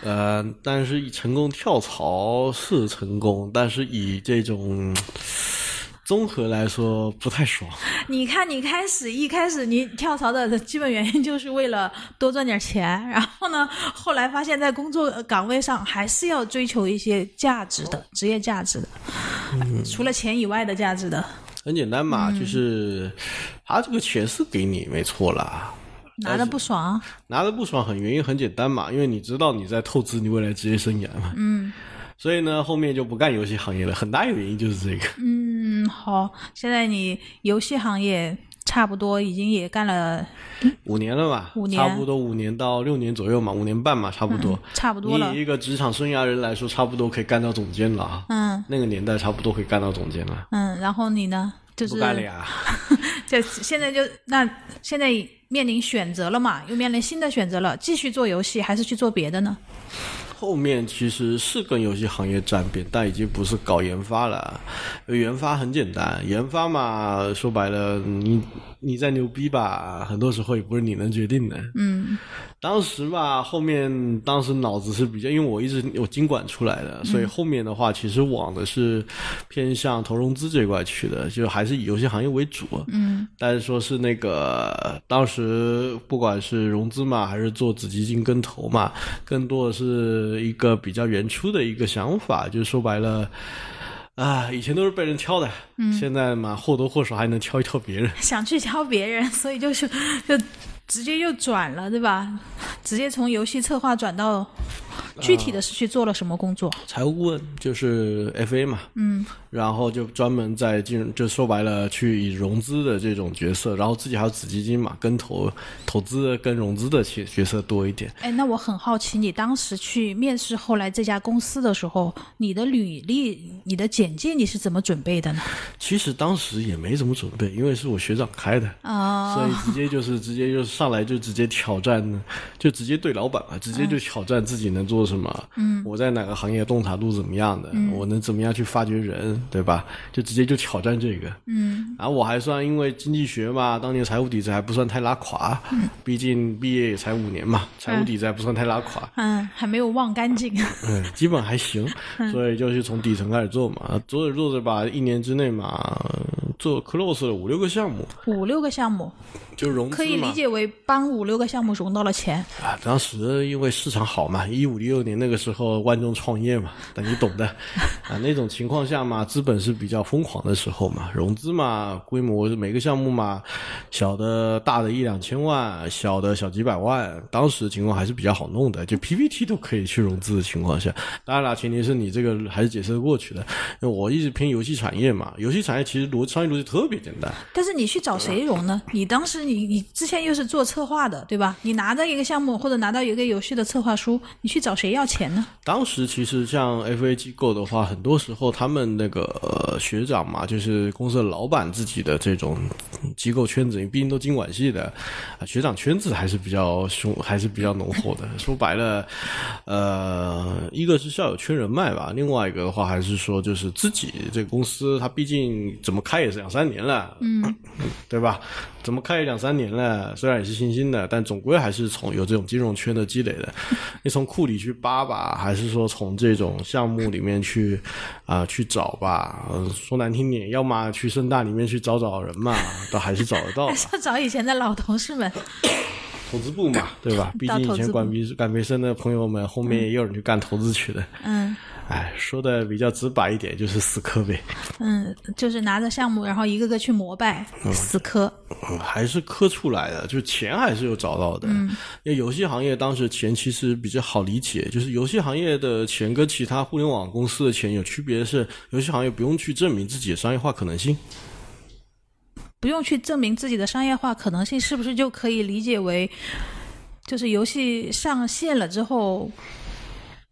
Speaker 2: 呃，但是成功跳槽是成功，但是以这种综合来说不太爽。
Speaker 1: 你看，你开始一开始你跳槽的基本原因就是为了多赚点钱，然后呢，后来发现在工作岗位上还是要追求一些价值的职业价值的，除了钱以外的价值的。
Speaker 2: 很简单嘛，就是他这个钱是给你没错啦，
Speaker 1: 拿的不爽，
Speaker 2: 拿的不爽很原因很简单嘛，因为你知道你在透支你未来职业生涯嘛。嗯。所以呢，后面就不干游戏行业了，很大一个原因就是这个。
Speaker 1: 嗯，好，现在你游戏行业差不多已经也干了
Speaker 2: 五年了吧，
Speaker 1: 五年
Speaker 2: 差不多五年到六年左右嘛，五年半嘛，差不多。
Speaker 1: 差不多了
Speaker 2: 你以，一个职场生涯人来说，差不多可以干到总监了啊。
Speaker 1: 嗯
Speaker 2: 那个年代差不多可以干到总监了。
Speaker 1: 嗯，然后你呢？就是
Speaker 2: 不干了呀。
Speaker 1: 就现在就那现在面临选择了嘛，又面临新的选择了，继续做游戏还是去做别的呢？
Speaker 2: 后面其实是跟游戏行业沾边，但已经不是搞研发了。研发很简单，研发嘛，说白了，你你再牛逼吧，很多时候也不是你能决定的。
Speaker 1: 嗯
Speaker 2: 当时吧，后面当时脑子是比较，因为我一直有经管出来的，所以后面的话其实往的是偏向投融资这块去的，就还是以游戏行业为主。
Speaker 1: 嗯
Speaker 2: 但是说是那个当时不管是融资嘛，还是做子基金跟投嘛，更多的是一个比较原初的一个想法，就是说白了。啊，以前都是被人挑的，嗯、现在嘛或多或少还能挑一挑别人。
Speaker 1: 想去挑别人，所以就是就直接又转了，对吧？直接从游戏策划转到具体的是去做了什么工作？
Speaker 2: 财务顾问就是 FA 嘛，嗯，然后就专门在金融，就说白了，去以融资的这种角色，然后自己还有子基金嘛，跟投投资跟融资的角角色多一点。
Speaker 1: 哎，那我很好奇，你当时去面试后来这家公司的时候，你的履历、你的简介你是怎么准备的呢？
Speaker 2: 其实当时也没怎么准备，因为是我学长开的，
Speaker 1: 啊、
Speaker 2: 所以直接就是直接就上来就直接挑战，就直接对老板嘛，直接就挑战自己能做什么？嗯，我在哪个行业洞察度怎么样的？我能怎么样去发掘人，对吧？就直接就挑战这个。嗯，然后我还算因为经济学嘛，当年财务底子还不算太拉垮。嗯，毕竟毕业也才五年嘛，财务底子还不算太拉垮。
Speaker 1: 嗯，还没有忘干净。
Speaker 2: 嗯，基本还行，所以就是从底层开始做嘛，做着做着吧，一年之内嘛，做 close 了五六个项目。
Speaker 1: 五六个项目。
Speaker 2: 就融
Speaker 1: 可以理解为帮五六个项目融到了钱
Speaker 2: 啊！当时因为市场好嘛，一五一六年那个时候万众创业嘛，那你懂的啊。那种情况下嘛，资本是比较疯狂的时候嘛，融资嘛，规模每个项目嘛，小的、大的一两千万，小的小几百万，当时情况还是比较好弄的，就 PPT 都可以去融资的情况下。当然了，前提是你这个还是解释得过去的。因为我一直偏游戏产业嘛，游戏产业其实逻商业逻辑特别简单。
Speaker 1: 但是你去找谁融呢？你当时。你你之前又是做策划的，对吧？你拿到一个项目或者拿到一个游戏的策划书，你去找谁要钱呢？
Speaker 2: 当时其实像 FA 机构的话，很多时候他们那个学长嘛，就是公司的老板自己的这种机构圈子，毕竟都经管系的，学长圈子还是比较凶，还是比较浓厚的。说白了，呃，一个是校友圈人脉吧，另外一个的话还是说就是自己这个公司，它毕竟怎么开也是两三年了，嗯，对吧？怎么开也两三年了，虽然也是新兴的，但总归还是从有这种金融圈的积累的。你从库里去扒吧，还是说从这种项目里面去啊去找吧？说难听点，要么去盛大里面去找找人嘛，倒还是找得到。
Speaker 1: 还是找以前的老同事们。
Speaker 2: 投资部嘛，对吧？毕竟以前管民管培生的朋友们，后面也有人去干投资去的。嗯。哎，说的比较直白一点，就是死磕呗。
Speaker 1: 嗯，就是拿着项目，然后一个个去膜拜，死磕。
Speaker 2: 嗯，还是磕出来的，就钱还是有找到的。嗯，因为游戏行业当时钱其实比较好理解，就是游戏行业的钱跟其他互联网公司的钱有区别的是，游戏行业不用去证明自己的商业化可能性。
Speaker 1: 不用去证明自己的商业化可能性，是不是就可以理解为，就是游戏上线了之后？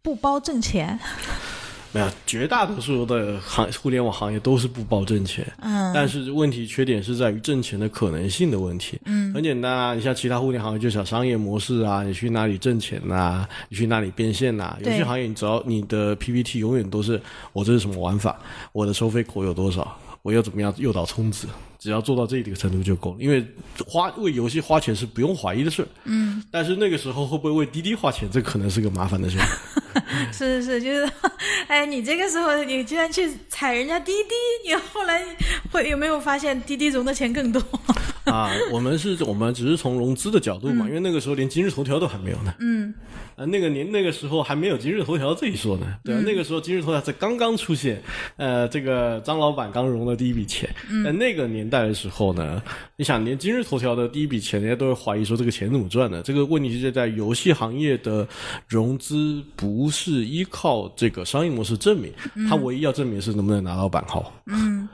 Speaker 1: 不包挣钱，
Speaker 2: 没有，绝大多数的行互联网行业都是不包挣钱。嗯，但是问题缺点是在于挣钱的可能性的问题。嗯，很简单啊，你像其他互联网行业，就想商业模式啊，你去哪里挣钱呐？你去哪里变现呐？游戏行业，你只要你的 PPT 永远都是我这是什么玩法，我的收费口有多少，我要怎么样诱导充值。只要做到这一个程度就够了，因为花为游戏花钱是不用怀疑的事嗯，但是那个时候会不会为滴滴花钱，这可能是个麻烦的事
Speaker 1: 是是是，就是，哎，你这个时候你居然去踩人家滴滴，你后来会有没有发现滴滴融的钱更多？
Speaker 2: 啊，我们是我们只是从融资的角度嘛，因为那个时候连今日头条都还没有呢。嗯。啊，那个年那个时候还没有今日头条这一说呢，对吧？那个时候今日头条才刚刚出现，呃，这个张老板刚融了第一笔钱。在那个年代的时候呢，你想连今日头条的第一笔钱，人家都会怀疑说这个钱怎么赚的？这个问题就在游戏行业的融资不是依靠这个商业模式证明，他唯一要证明是能不能拿到版号。嗯。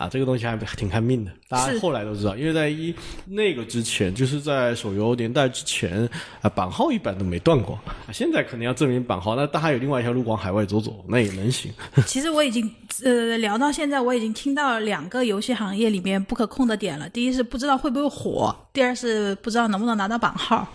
Speaker 2: 啊，这个东西还挺看命的，大家后来都知道，因为在一那个之前，就是在手游年代之前，啊，版号一般都没断过。啊，现在可能要证明版号，那大家有另外一条路往海外走走，那也能行。
Speaker 1: 其实我已经呃聊到现在，我已经听到两个游戏行业里面不可控的点了。第一是不知道会不会火，第二是不知道能不能拿到版号。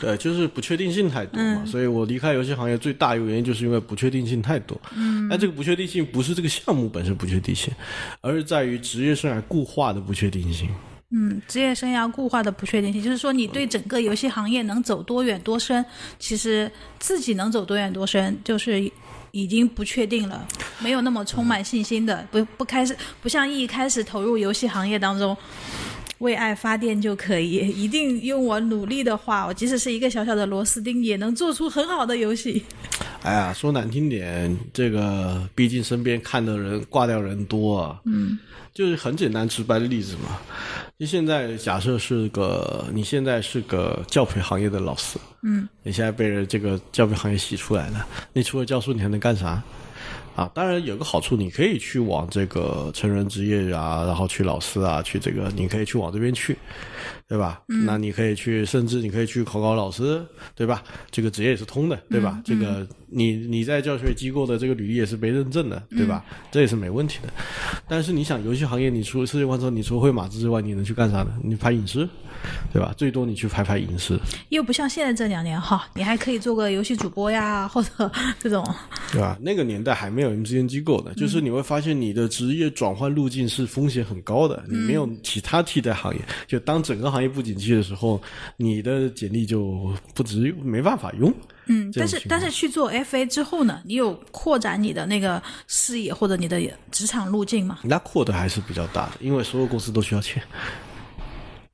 Speaker 2: 对，就是不确定性太多嘛，所以我离开游戏行业最大一个原因就是因为不确定性太多。嗯，但这个不确定性不是这个项目本身不确定性，而是在于职业生涯固化的不确定性。
Speaker 1: 嗯，职业生涯固化的不确定性，就是说你对整个游戏行业能走多远多深，其实自己能走多远多深，就是已经不确定了，没有那么充满信心的，不不开始，不像一开始投入游戏行业当中。为爱发电就可以，一定用我努力的话，我即使是一个小小的螺丝钉，也能做出很好的游戏。
Speaker 2: 哎呀，说难听点，这个毕竟身边看的人挂掉人多啊。嗯，就是很简单直白的例子嘛。就现在假设是个，你现在是个教培行业的老师，嗯，你现在被人这个教培行业洗出来了，你除了教书，你还能干啥？啊，当然有个好处，你可以去往这个成人职业啊，然后去老师啊，去这个，你可以去往这边去，对吧？那你可以去，甚至你可以去考考老师，对吧？这个职业也是通的，对吧？这个你你在教学机构的这个履历也是被认证的，对吧？这也是没问题的。但是你想，游戏行业，你除了世界观之后，你除了会码字之外，你能去干啥呢？你拍影视，对吧？最多你去拍拍影视，
Speaker 1: 又不像现在这两年哈，你还可以做个游戏主播呀，或者这种，
Speaker 2: 对吧？那个年代还没有 MCN 机构的，就是你会发现你的职业转换路径是风险很高的，你没有其他替代行业。就当整个行业不景气的时候，你的简历就不值，没办法用。
Speaker 1: 嗯，但是但是去做 FA 之后呢，你有扩展你的那个视野或者你的职场路径吗？
Speaker 2: 那扩的还是比较大的，因为所有公司都需要钱，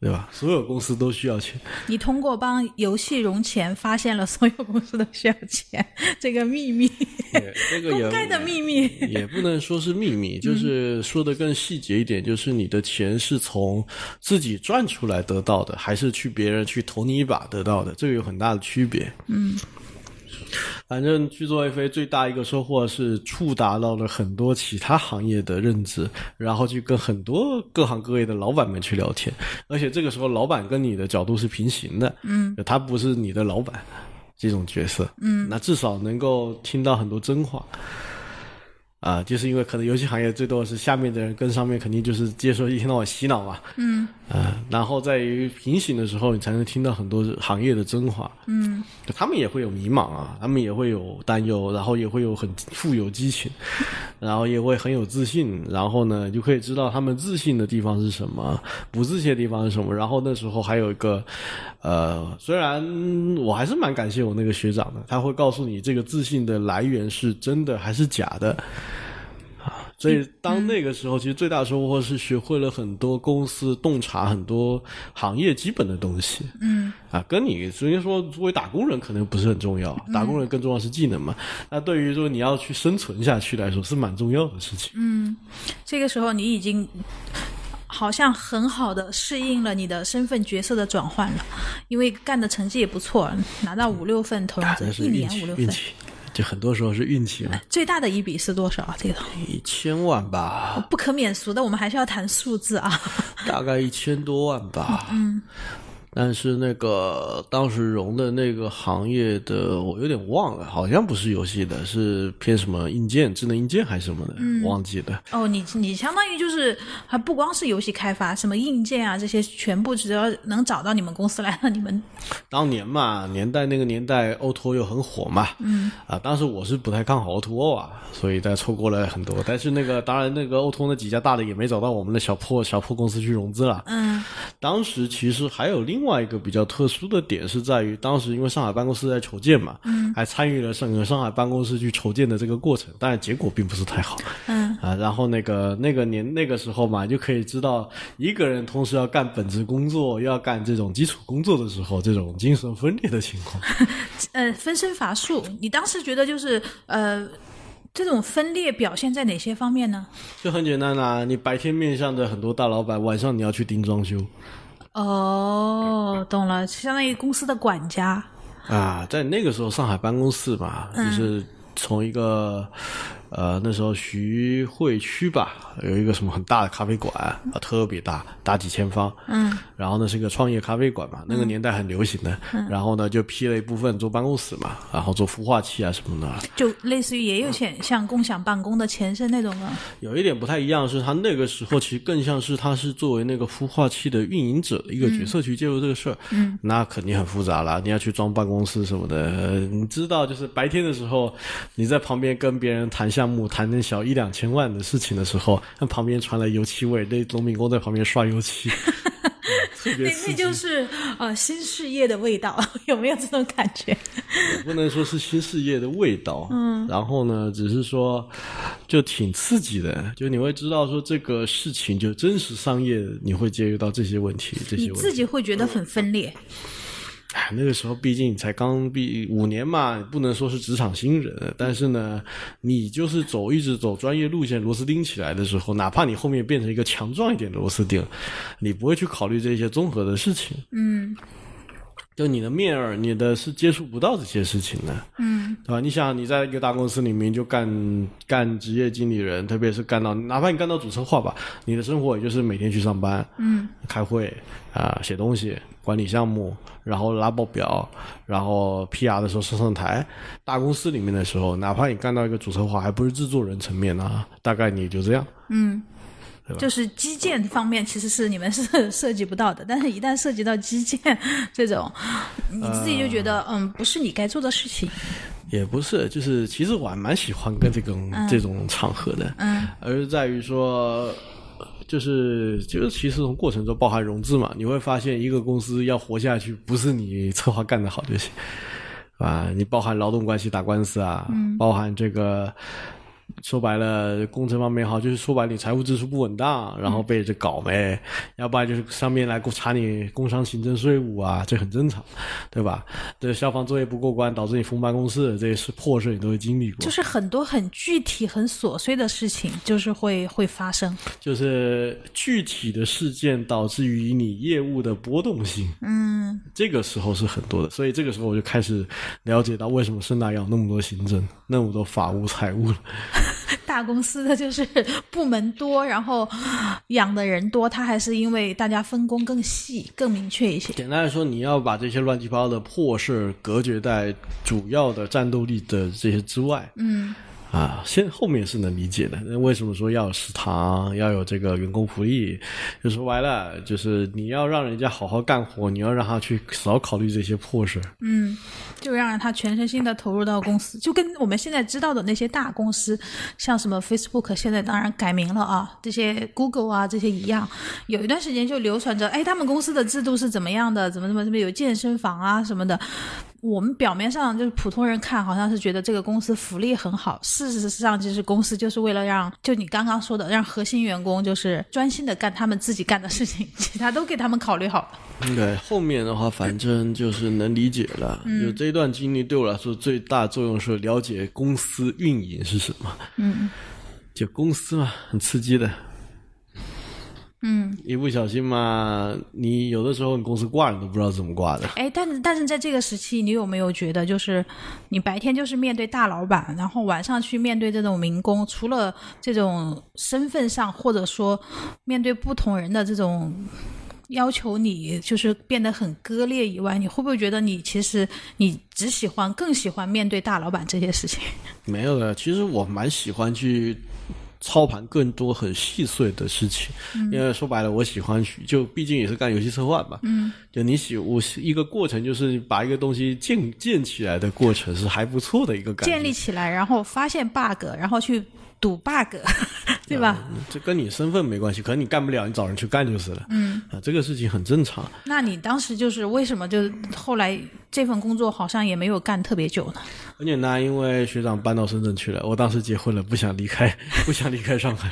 Speaker 2: 对吧？所有公司都需要钱。
Speaker 1: 你通过帮游戏融钱，发现了所有公司都需要钱 这个秘密，
Speaker 2: 也这个也
Speaker 1: 公开的秘密。
Speaker 2: 也不能说是秘密，就是说的更细节一点，就是你的钱是从自己赚出来得到的，还是去别人去投你一把得到的，这个有很大的区别。嗯，反正去做 FA 最大一个收获是触达到了很多其他行业的认知，然后去跟很多各行各业的老板们去聊天，而且这个时候老板跟你的角度是平行的，嗯，他不是你的老板这种角色，嗯，那至少能够听到很多真话。啊，就是因为可能游戏行业最多是下面的人跟上面肯定就是接受一天到晚洗脑嘛，嗯，啊，然后在于平行的时候，你才能听到很多行业的真话，嗯，他们也会有迷茫啊，他们也会有担忧，然后也会有很富有激情，然后也会很有自信，然后呢，就可以知道他们自信的地方是什么，不自信的地方是什么，然后那时候还有一个，呃，虽然我还是蛮感谢我那个学长的，他会告诉你这个自信的来源是真的还是假的。啊，所以当那个时候，其实最大的收获是学会了很多公司洞察很多行业基本的东西。嗯，啊，跟你所以说作为打工人可能不是很重要，打工人更重要是技能嘛。那对于说你要去生存下去来说，是蛮重要的事情。
Speaker 1: 嗯这个时候你已经好像很好的适应了你的身份角色的转换了，因为干的成绩也不错，拿到五六份投
Speaker 2: 啊，
Speaker 1: 资，一年五六，份。
Speaker 2: 就很多时候是运气嘛。
Speaker 1: 最大的一笔是多少啊？这个
Speaker 2: 一千万吧，
Speaker 1: 不可免俗的，我们还是要谈数字啊。
Speaker 2: 大概一千多万吧。嗯。但是那个当时融的那个行业的，我有点忘了，好像不是游戏的，是偏什么硬件、智能硬件还是什么的，忘记了。
Speaker 1: 哦，你你相当于就是还不光是游戏开发，什么硬件啊这些，全部只要能找到你们公司来了，你们
Speaker 2: 当年嘛，年代那个年代，O to O 又很火嘛，嗯，啊，当时我是不太看好 O to O 啊，所以大家错过了很多。但是那个当然，那个 O to O 那几家大的也没找到我们的小破小破公司去融资了。
Speaker 1: 嗯，
Speaker 2: 当时其实还有另外一个比较特殊的点是在于，当时因为上海办公室在筹建嘛，嗯，还参与了整个上海办公室去筹建的这个过程，当然结果并不是太好。
Speaker 1: 嗯
Speaker 2: 啊，然后那个那个年那个时候嘛，就可以知道一个人同时要干本职工作，又要干这种基础工作的时候，这种精神分裂的情况。
Speaker 1: 呃，分身乏术。你当时觉得就是呃，这种分裂表现在哪些方面呢？
Speaker 2: 就很简单啦、你白天面向着很多大老板，晚上你要去盯装修
Speaker 1: 哦，懂了，相当于公司的管家。
Speaker 2: 啊。在那个时候，上海办公室吧，就是从一个呃那时候徐汇区吧，有一个什么很大的咖啡馆啊，特别大，大几千方。嗯。然后呢是一个创业咖啡馆嘛，那个年代很流行的。嗯然后呢就批了一部分做办公室嘛，然后做孵化器啊什么的。
Speaker 1: 就类似于也有点像共享办公的前身那种的。
Speaker 2: 有一点不太一样是，他那个时候其实更像是他是作为那个孵化器的运营者的一个角色去介入这个事儿。嗯，那肯定很复杂了，你要去装办公室什么的，呃你知道，就是白天的时候你在旁边跟别人谈项目，谈那小一两千万的事情的时候，那旁边传来油漆味，那农民工在旁边刷油漆，
Speaker 1: 那。那就是呃新事业的味道，有没有这种感觉？
Speaker 2: 也不能说是新事业的味道，嗯，然后呢，只是说就挺刺激的，就你会知道说这个事情就真实商业，你会介入到这些问题，这些问题。
Speaker 1: 你自己会觉得很分裂。
Speaker 2: 哎，那个时候毕竟才刚毕五年嘛，不能说是职场新人，但是呢，你就是走一直走专业路线，螺丝钉起来的时候，哪怕你后面变成一个强壮一点的螺丝钉，你不会去考虑这些综合的事情。
Speaker 1: 嗯，
Speaker 2: 就你的面儿，你的是接触不到这些事情的，
Speaker 1: 嗯
Speaker 2: 对吧？你想你在一个大公司里面就干干职业经理人，特别是干到哪怕你干到主策划吧，你的生活也就是每天去上班、
Speaker 1: 嗯
Speaker 2: 开会啊、写东西、管理项目，然后拉报表，然后 PR 的时候上上台。大公司里面的时候，哪怕你干到一个主策划，还不是制作人层面啊，大概你就这样。
Speaker 1: 嗯。就是基建方面，其实是你们是涉及不到的，但是一旦涉及到基建这种，你自己就觉得，嗯，不是你该做的事情。
Speaker 2: 也不是，就是其实我还蛮喜欢跟这种、这种场合的，
Speaker 1: 嗯
Speaker 2: 而是在于说，就是就是其实从过程中包含融资嘛，你会发现一个公司要活下去，不是你策划干得好就行，啊，你包含劳动关系打官司啊，包含这个。说白了，工程方面好，就是说白了，你财务支出不稳当，然后被这搞没，要不然就是上面来查你工商行政税务啊，这很正常，对吧？这消防作业不过关，导致你封办公室，这些是破事，你都会经历过。
Speaker 1: 就是很多很具体、很琐碎的事情，就是会会发生。
Speaker 2: 就是具体的事件导致于你业务的波动性，
Speaker 1: 嗯，
Speaker 2: 这个时候是很多的，所以这个时候我就开始了解到为什么盛大要那么多行政、那么多法务、财务了。
Speaker 1: 大公司的就是 部门多，然后养的人多，它还是因为大家分工更细、更明确一些。
Speaker 2: 简单来说，你要把这些乱七八糟的破事隔绝在主要的战斗力的这些之外。
Speaker 1: 嗯
Speaker 2: 啊，现后面是能理解的。那为什么说要有食堂，要有这个员工福利？就说白了，就是你要让人家好好干活，你要让他去少考虑这些破事。
Speaker 1: 嗯，就让他全身心的投入到公司，就跟我们现在知道的那些大公司，像什么 Facebook，现在当然改名了啊，这些 Google 啊这些一样，有一段时间就流传着，哎，他们公司的制度是怎么样的，怎么怎么怎么有健身房啊什么的。我们表面上就是普通人看，好像是觉得这个公司福利很好，事实上就是公司就是为了让，就你刚刚说的，让核心员工就是专心的干他们自己干的事情，其他都给他们考虑好了。
Speaker 2: 对，后面的话反正就是能理解了。就这一段经历对我来说最大作用是了解公司运营是什么。
Speaker 1: 嗯
Speaker 2: 就公司嘛，很刺激的。
Speaker 1: 嗯。
Speaker 2: 一不小心嘛，你有的时候你公司挂你都不知道怎么挂的。
Speaker 1: 哎，但是但是在这个时期，你有没有觉得，就是你白天就是面对大老板，然后晚上去面对这种民工，除了这种身份上，或者说面对不同人的这种要求，你就是变得很割裂以外，你会不会觉得你其实你只喜欢更喜欢面对大老板这些事情？
Speaker 2: 没有的，其实我蛮喜欢去操盘更多很细碎的事情，因为说白了，我喜欢去，就毕竟也是干游戏策划嘛，
Speaker 1: 嗯，
Speaker 2: 就你喜我一个过程，就是把一个东西建建起来的过程是还不错的一个感觉。
Speaker 1: 建立起来，然后发现 bug，然后去堵 bug，对吧？
Speaker 2: 这跟你身份没关系，可能你干不了，你找人去干就是了。
Speaker 1: 嗯，
Speaker 2: 啊，这个事情很正常。
Speaker 1: 那你当时就是为什么就后来这份工作好像也没有干特别久呢？
Speaker 2: 很简单，因为学长搬到深圳去了，我当时结婚了，不想离开，不想离开上海。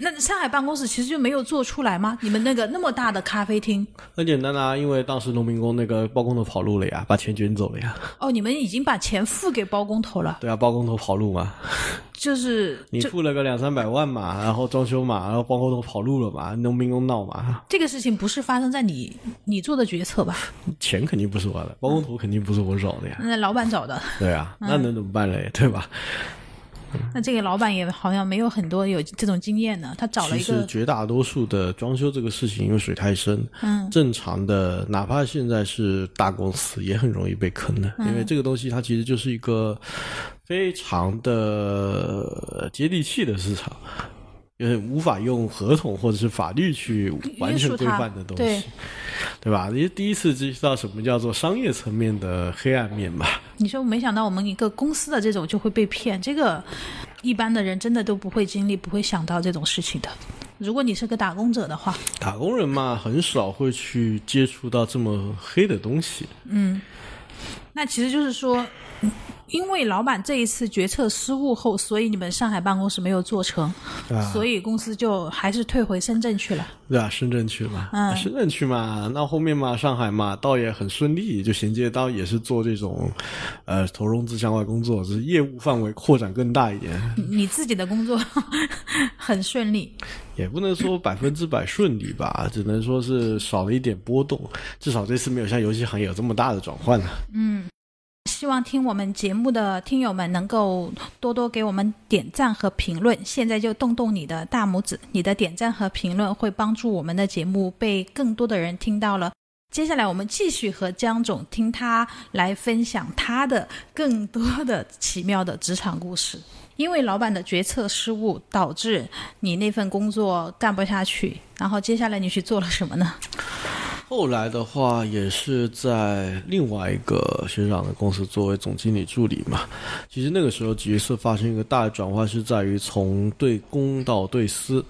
Speaker 1: 那上海办公室其实就没有做出来吗？你们那个那么大的咖啡厅，
Speaker 2: 很简单啊，因为当时农民工那个包工头跑路了呀，把钱卷走了呀。
Speaker 1: 哦，你们已经把钱付给包工头了，
Speaker 2: 对啊，包工头跑路嘛，
Speaker 1: 就是
Speaker 2: 你付了个两三百万嘛，然后装修嘛，然后包工头跑路了嘛，农民工闹嘛，
Speaker 1: 这个事情不是发生在你你做的决策吧？
Speaker 2: 钱肯定不是我的，包工头肯定不是我找的呀。
Speaker 1: 那老板找的，
Speaker 2: 对啊，那能怎么办嘞？对吧？
Speaker 1: 那这个老板也好像没有很多有这种经验呢，他找了一个其实
Speaker 2: 绝大多数的装修这个事情，因为水太深，
Speaker 1: 嗯。
Speaker 2: 正常的，哪怕现在是大公司，也很容易被坑的，因为这个东西它其实就是一个非常的接地气的市场。就是无法用合同或者是法律去完全规范的东西，对吧？你第一次知道什么叫做商业层面的黑暗面吧？
Speaker 1: 你说没想到我们一个公司的这种就会被骗，这个一般的人真的都不会经历，不会想到这种事情的。如果你是个打工者的话，
Speaker 2: 打工人嘛，很少会去接触到这么黑的东西。
Speaker 1: 嗯那其实就是说，嗯因为老板这一次决策失误后，所以你们上海办公室没有做成，
Speaker 2: 啊
Speaker 1: 所以公司就还是退回深圳去了。
Speaker 2: 对啊，深圳去嘛，
Speaker 1: 嗯
Speaker 2: 深圳去嘛，那后面嘛，上海嘛，倒也很顺利，就衔接到也是做这种，呃，投融资相关工作，只是业务范围扩展更大一点，
Speaker 1: 你你自己的工作 很顺利，
Speaker 2: 也不能说百分之百顺利吧，只能说是少了一点波动，至少这次没有像游戏行业有这么大的转换呢。
Speaker 1: 希望听我们节目的听友们能够多多给我们点赞和评论。现在就动动你的大拇指，你的点赞和评论会帮助我们的节目被更多的人听到了。接下来我们继续和江总听他来分享他的更多的奇妙的职场故事。因为老板的决策失误，导致你那份工作干不下去，然后接下来你去做了什么呢？
Speaker 2: 后来的话，也是在另外一个学长的公司作为总经理助理嘛。其实那个时候角色发生一个大的转换，是在于从对公到对私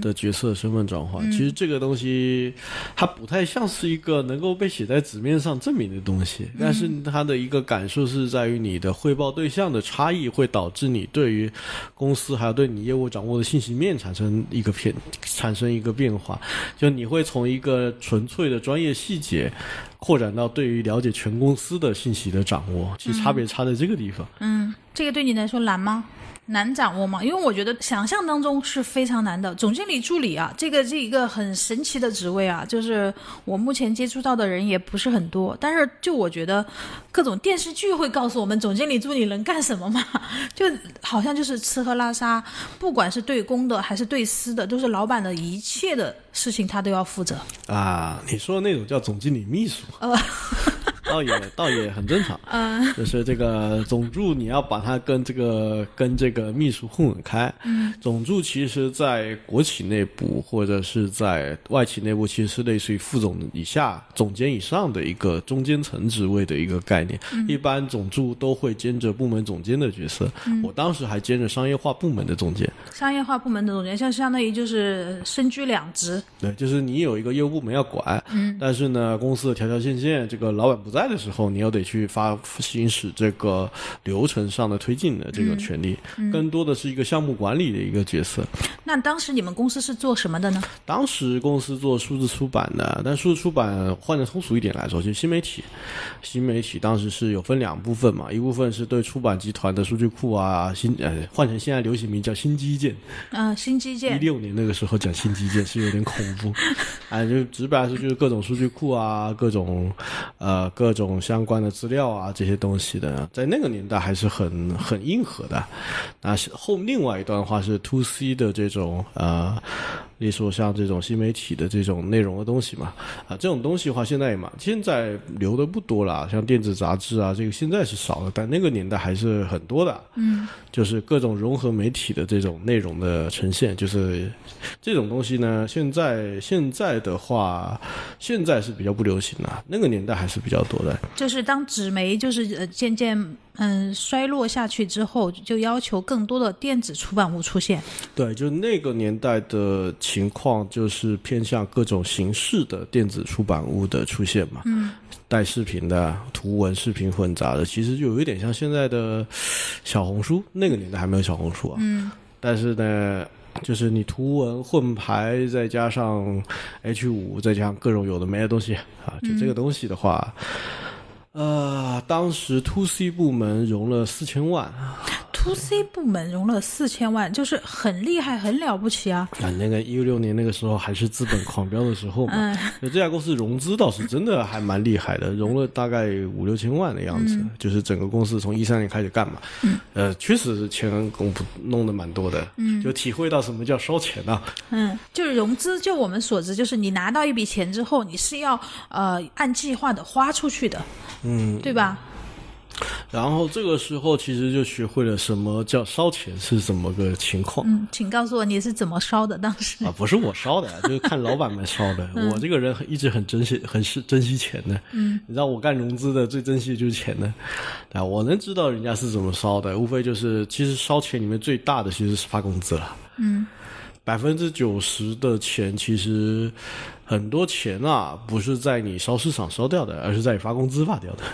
Speaker 2: 的角色身份转换。其实这个东西它不太像是一个能够被写在纸面上证明的东西，但是它的一个感受是在于你的汇报对象的差异，会导致你对于公司还有对你业务掌握的信息面产生一个变，产生一个变化。就你会从一个纯粹的专业细节，扩展到对于了解全公司的信息的掌握，其实差别差在这个地方。
Speaker 1: 嗯，这个对你来说难吗？难掌握吗？因为我觉得想象当中是非常难的。总经理助理啊，这个是一个很神奇的职位啊，就是我目前接触到的人也不是很多，但是就我觉得各种电视剧会告诉我们总经理助理能干什么嘛，就好像就是吃喝拉撒，不管是对公的还是对私的，都是老板的一切的事情他都要负责。
Speaker 2: 啊，你说的那种叫总经理秘书，呃 倒也倒也很正常。
Speaker 1: 嗯
Speaker 2: 就是这个总助，你要把它跟这个跟这个秘书混混开。嗯，总助其实在国企内部或者是在外企内部，其实是类似于副总以下、总监以上的一个中间层职位的一个概念。嗯一般总助都会兼着部门总监的角色。嗯我当时还兼着商业化部门的总监。
Speaker 1: 商业化部门的总监，像相当于就是身居两职。
Speaker 2: 对，就是你有一个业务部门要管，嗯，但是呢，公司的条条线线，这个老板不在的时候，你又得去发行使这个流程上的推进的这个权利，更多的是一个项目管理的一个角色。
Speaker 1: 那当时你们公司是做什么的呢？
Speaker 2: 当时公司做数字出版的，但数字出版换的通俗一点来说，就是新媒体。新媒体当时是有分两部分嘛，一部分是对出版集团的数据库啊，新呃换成现在流行名叫新基建，
Speaker 1: 嗯、新基建一。
Speaker 2: 六年那个时候讲新基建是有点恐怖，哎，就直白来说就是各种数据库啊，各种呃各种相关的资料啊这些东西的，在那个年代还是很很硬核的。那后另外一段话是 to C 的这种呃，例如说像这种新媒体的这种内容的东西嘛，啊这种东西的话现在也嘛现在留的不多了，像电子杂志啊这个现在是少了，但那个年代还是很多的。嗯，就是各种融合媒体的这种内容的呈现，就是这种东西呢，现在现在的话，现在是比较不流行的，那个年代还是比较多的。
Speaker 1: 就是当纸媒就是呃渐渐嗯衰落下去之后，就要求更多的电子出版物出现。
Speaker 2: 对，就那个年代的情况，就是偏向各种形式的电子出版物的出现嘛。嗯，带视频的、图文、视频混杂的，其实就有一点像现在的小红书。那个年代还没有小红书啊。嗯，但是呢。就是你图文混排，再加上 H 五，再加上各种有的没的东西啊，就这个东西的话，呃，当时 To C 部门融了四千万，
Speaker 1: to C 部门融了四千万，就是很厉害、很了不起啊！
Speaker 2: 啊，那个一六年那个时候还是资本狂飙的时候嘛，就这家公司融资倒是真的还蛮厉害的，融了大概五六千万的样子，就是整个公司从一三年开始干嘛，呃，确实是钱弄得蛮多的，嗯。就体会到什么叫烧钱啊，
Speaker 1: 嗯，就是融资，就我们所知，就是你拿到一笔钱之后，你是要呃按计划的花出去的，嗯，对吧？
Speaker 2: 然后这个时候其实就学会了什么叫烧钱是怎么个情况。
Speaker 1: 嗯，请告诉我你是怎么烧的？当时
Speaker 2: 啊，不是我烧的，就是看老板们烧的。我这个人一直很珍惜，很是珍惜钱的。嗯，你知道我干融资的最珍惜的就是钱的。啊，我能知道人家是怎么烧的，无非就是其实烧钱里面最大的其实是发工资了。
Speaker 1: 嗯，
Speaker 2: 百分之九十的钱其实很多钱啊，不是在你烧市场烧掉的，而是在你发工资发掉的。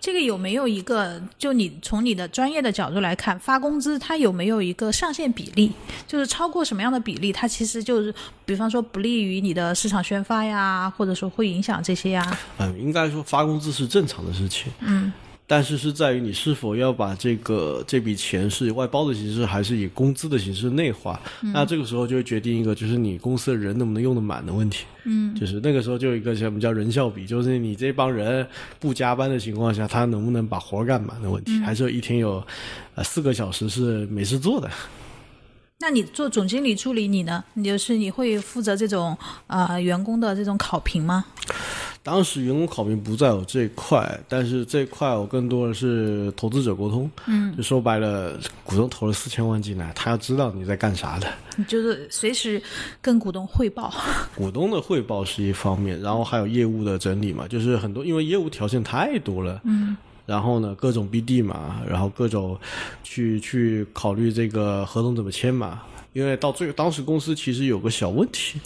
Speaker 1: 这个有没有一个，就你从你的专业的角度来看，发工资它有没有一个上限比例？就是超过什么样的比例，它其实就是，比方说不利于你的市场宣发呀，或者说会影响这些呀。
Speaker 2: 嗯，应该说发工资是正常的事情，嗯，但是是在于你是否要把这个这笔钱是以外包的形式，还是以工资的形式内化。那这个时候就会决定一个，就是你公司的人能不能用得满的问题。嗯，就是那个时候就有一个什么叫人效比，就是你这帮人不加班的情况下，他能不能把活儿干满的问题，还是有一天有呃四个小时是没事做的。
Speaker 1: 那你做总经理助理，你呢？你就是你会负责这种呃员工的这种考评吗？
Speaker 2: 当时员工考评不在我这一块，但是这一块我更多的是投资者沟通。嗯，就说白了，股东投了四千万进来，他要知道你在干啥的。
Speaker 1: 你就是随时跟股东汇报。
Speaker 2: 股东的汇报是一方面，然后还有业务的整理嘛，就是很多因为业务条件太多了。嗯。然后呢，各种 BD 嘛，然后各种去去考虑这个合同怎么签嘛。因为到最后，当时公司其实有个小问题，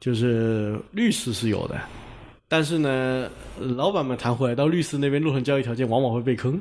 Speaker 2: 就是律师是有的，但是呢，老板们谈回来到律师那边，录成交易条件往往会被坑。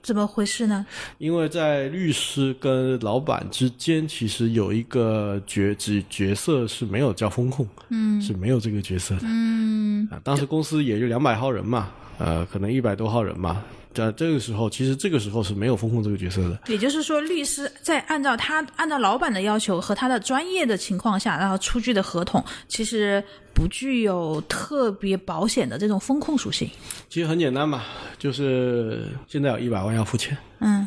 Speaker 1: 怎么回事呢？
Speaker 2: 因为在律师跟老板之间，其实有一个角角角色是没有叫风控，嗯，是没有这个角色的，嗯啊，当时公司也就两百号人嘛，呃，可能一百多号人嘛，在这个时候，其实这个时候是没有风控这个角色的。
Speaker 1: 也就是说，律师在按照他按照老板的要求和他的专业的情况下，然后出具的合同，其实不具有特别保险的这种风控属性。
Speaker 2: 其实很简单嘛，就是现在有一百万要付钱，
Speaker 1: 嗯，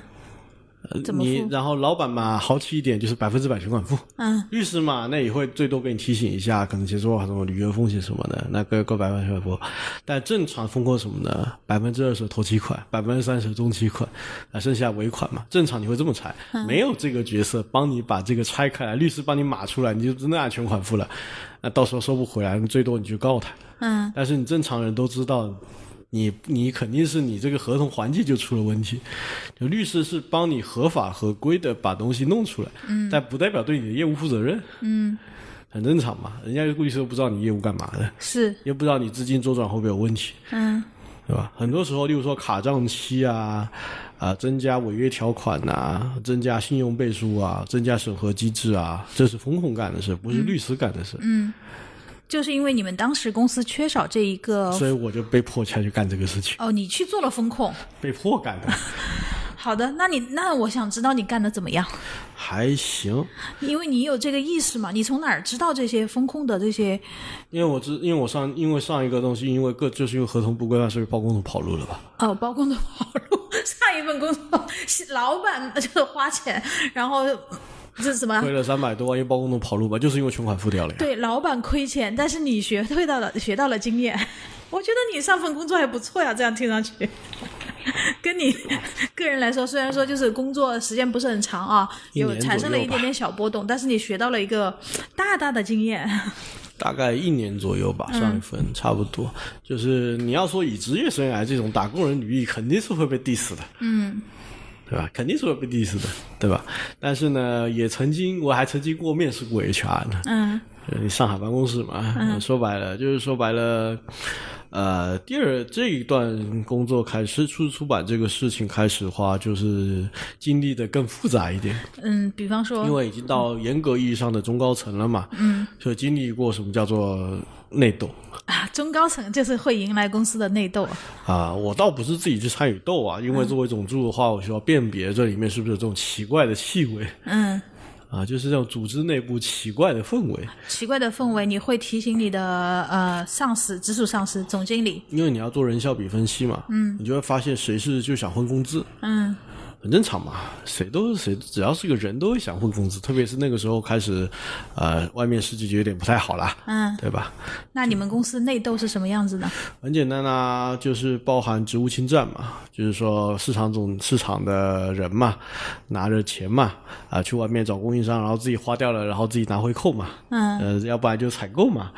Speaker 2: 你然后老板嘛豪气一点，就是百分之百全款付。
Speaker 1: 嗯，
Speaker 2: 律师嘛，那也会最多给你提醒一下，可能先说什么履约风险什么的，那各各百分之全付。但正常风控什么呢？百分之二十头期款，百分之三十中期款，啊，剩下尾款嘛。正常你会这么拆，没有这个角色帮你把这个拆开来，律师帮你码出来，你就真的按全款付了。那到时候收不回来，最多你就告他。
Speaker 1: 嗯，
Speaker 2: 但是你正常人都知道，你你肯定是你这个合同环节就出了问题。就律师是帮你合法合规的把东西弄出来，嗯，但不代表对你的业务负责任，
Speaker 1: 嗯，
Speaker 2: 很正常嘛。人家律师都不知道你业务干嘛的，
Speaker 1: 是，
Speaker 2: 又不知道你资金周转会不会有问题，
Speaker 1: 嗯
Speaker 2: 对吧？很多时候，例如说卡账期啊。啊，增加违约条款呐、增加信用背书啊，增加审核机制啊，这是风控干的事，不是律师干的事。
Speaker 1: 嗯，就是因为你们当时公司缺少这一个，
Speaker 2: 所以我就被迫下去干这个事情，
Speaker 1: 哦，你去做了风控。
Speaker 2: 被迫干的，
Speaker 1: 好的，那你那我想知道你干的怎么样？
Speaker 2: 还行。
Speaker 1: 因为你有这个意识嘛，你从哪儿知道这些风控的这些？
Speaker 2: 因为我知，因为我上，因为上一个东西，因为各就是因为合同不规范，所以包工头跑路了吧？
Speaker 1: 哦，包工头跑路，上一份工作是老板就是花钱，然后这是什么？
Speaker 2: 亏了三百多万，因为包工头跑路吧，就是因为全款付掉了呀。
Speaker 1: 对，老板亏钱，但是你学会到了学到了经验。我觉得你上份工作还不错呀，这样听上去，跟你个人来说，虽然说就是工作时间不是很长啊，有产生了一点点小波动，但是你学到了一个大大的经验。
Speaker 2: 大概一年左右吧，上一份、差不多。就是你要说以职业生涯这种打工人履历，肯定是会被 diss 的，
Speaker 1: 嗯
Speaker 2: 对吧？肯定是会被 diss 的，对吧？但是呢，也曾经我还曾经过面试过 HR 呢，
Speaker 1: 嗯
Speaker 2: 呃上海办公室嘛，说白了就是说白了，呃，第二这一段工作开始出出版这个事情开始的话，就是经历的更复杂一点，
Speaker 1: 嗯，比方说，
Speaker 2: 因为已经到严格意义上的中高层了嘛，
Speaker 1: 嗯
Speaker 2: 所以经历过什么叫做内斗
Speaker 1: 啊，中高层就是会迎来公司的内斗。
Speaker 2: 啊，我倒不是自己去参与斗啊，因为作为总助的话，我需要辨别这里面是不是有这种奇怪的气味
Speaker 1: 嗯，
Speaker 2: 啊，就是这种组织内部奇怪的氛围。
Speaker 1: 奇怪的氛围，你会提醒你的呃上司、直属上司、总经理。
Speaker 2: 因为你要做人效比分析嘛，嗯，你就会发现谁是就想混工资，
Speaker 1: 嗯
Speaker 2: 很正常嘛，谁都是谁，只要是个人都会想混工资，特别是那个时候开始，呃，外面世界就有点不太好了，
Speaker 1: 嗯，
Speaker 2: 对吧？
Speaker 1: 那你们公司内斗是什么样子的？
Speaker 2: 很简单啊，就是包含职务侵占嘛，就是说市场总市场的人嘛，拿着钱嘛，啊、去外面找供应商，然后自己花掉了，然后自己拿回扣嘛，
Speaker 1: 嗯
Speaker 2: 呃，要不然就采购嘛，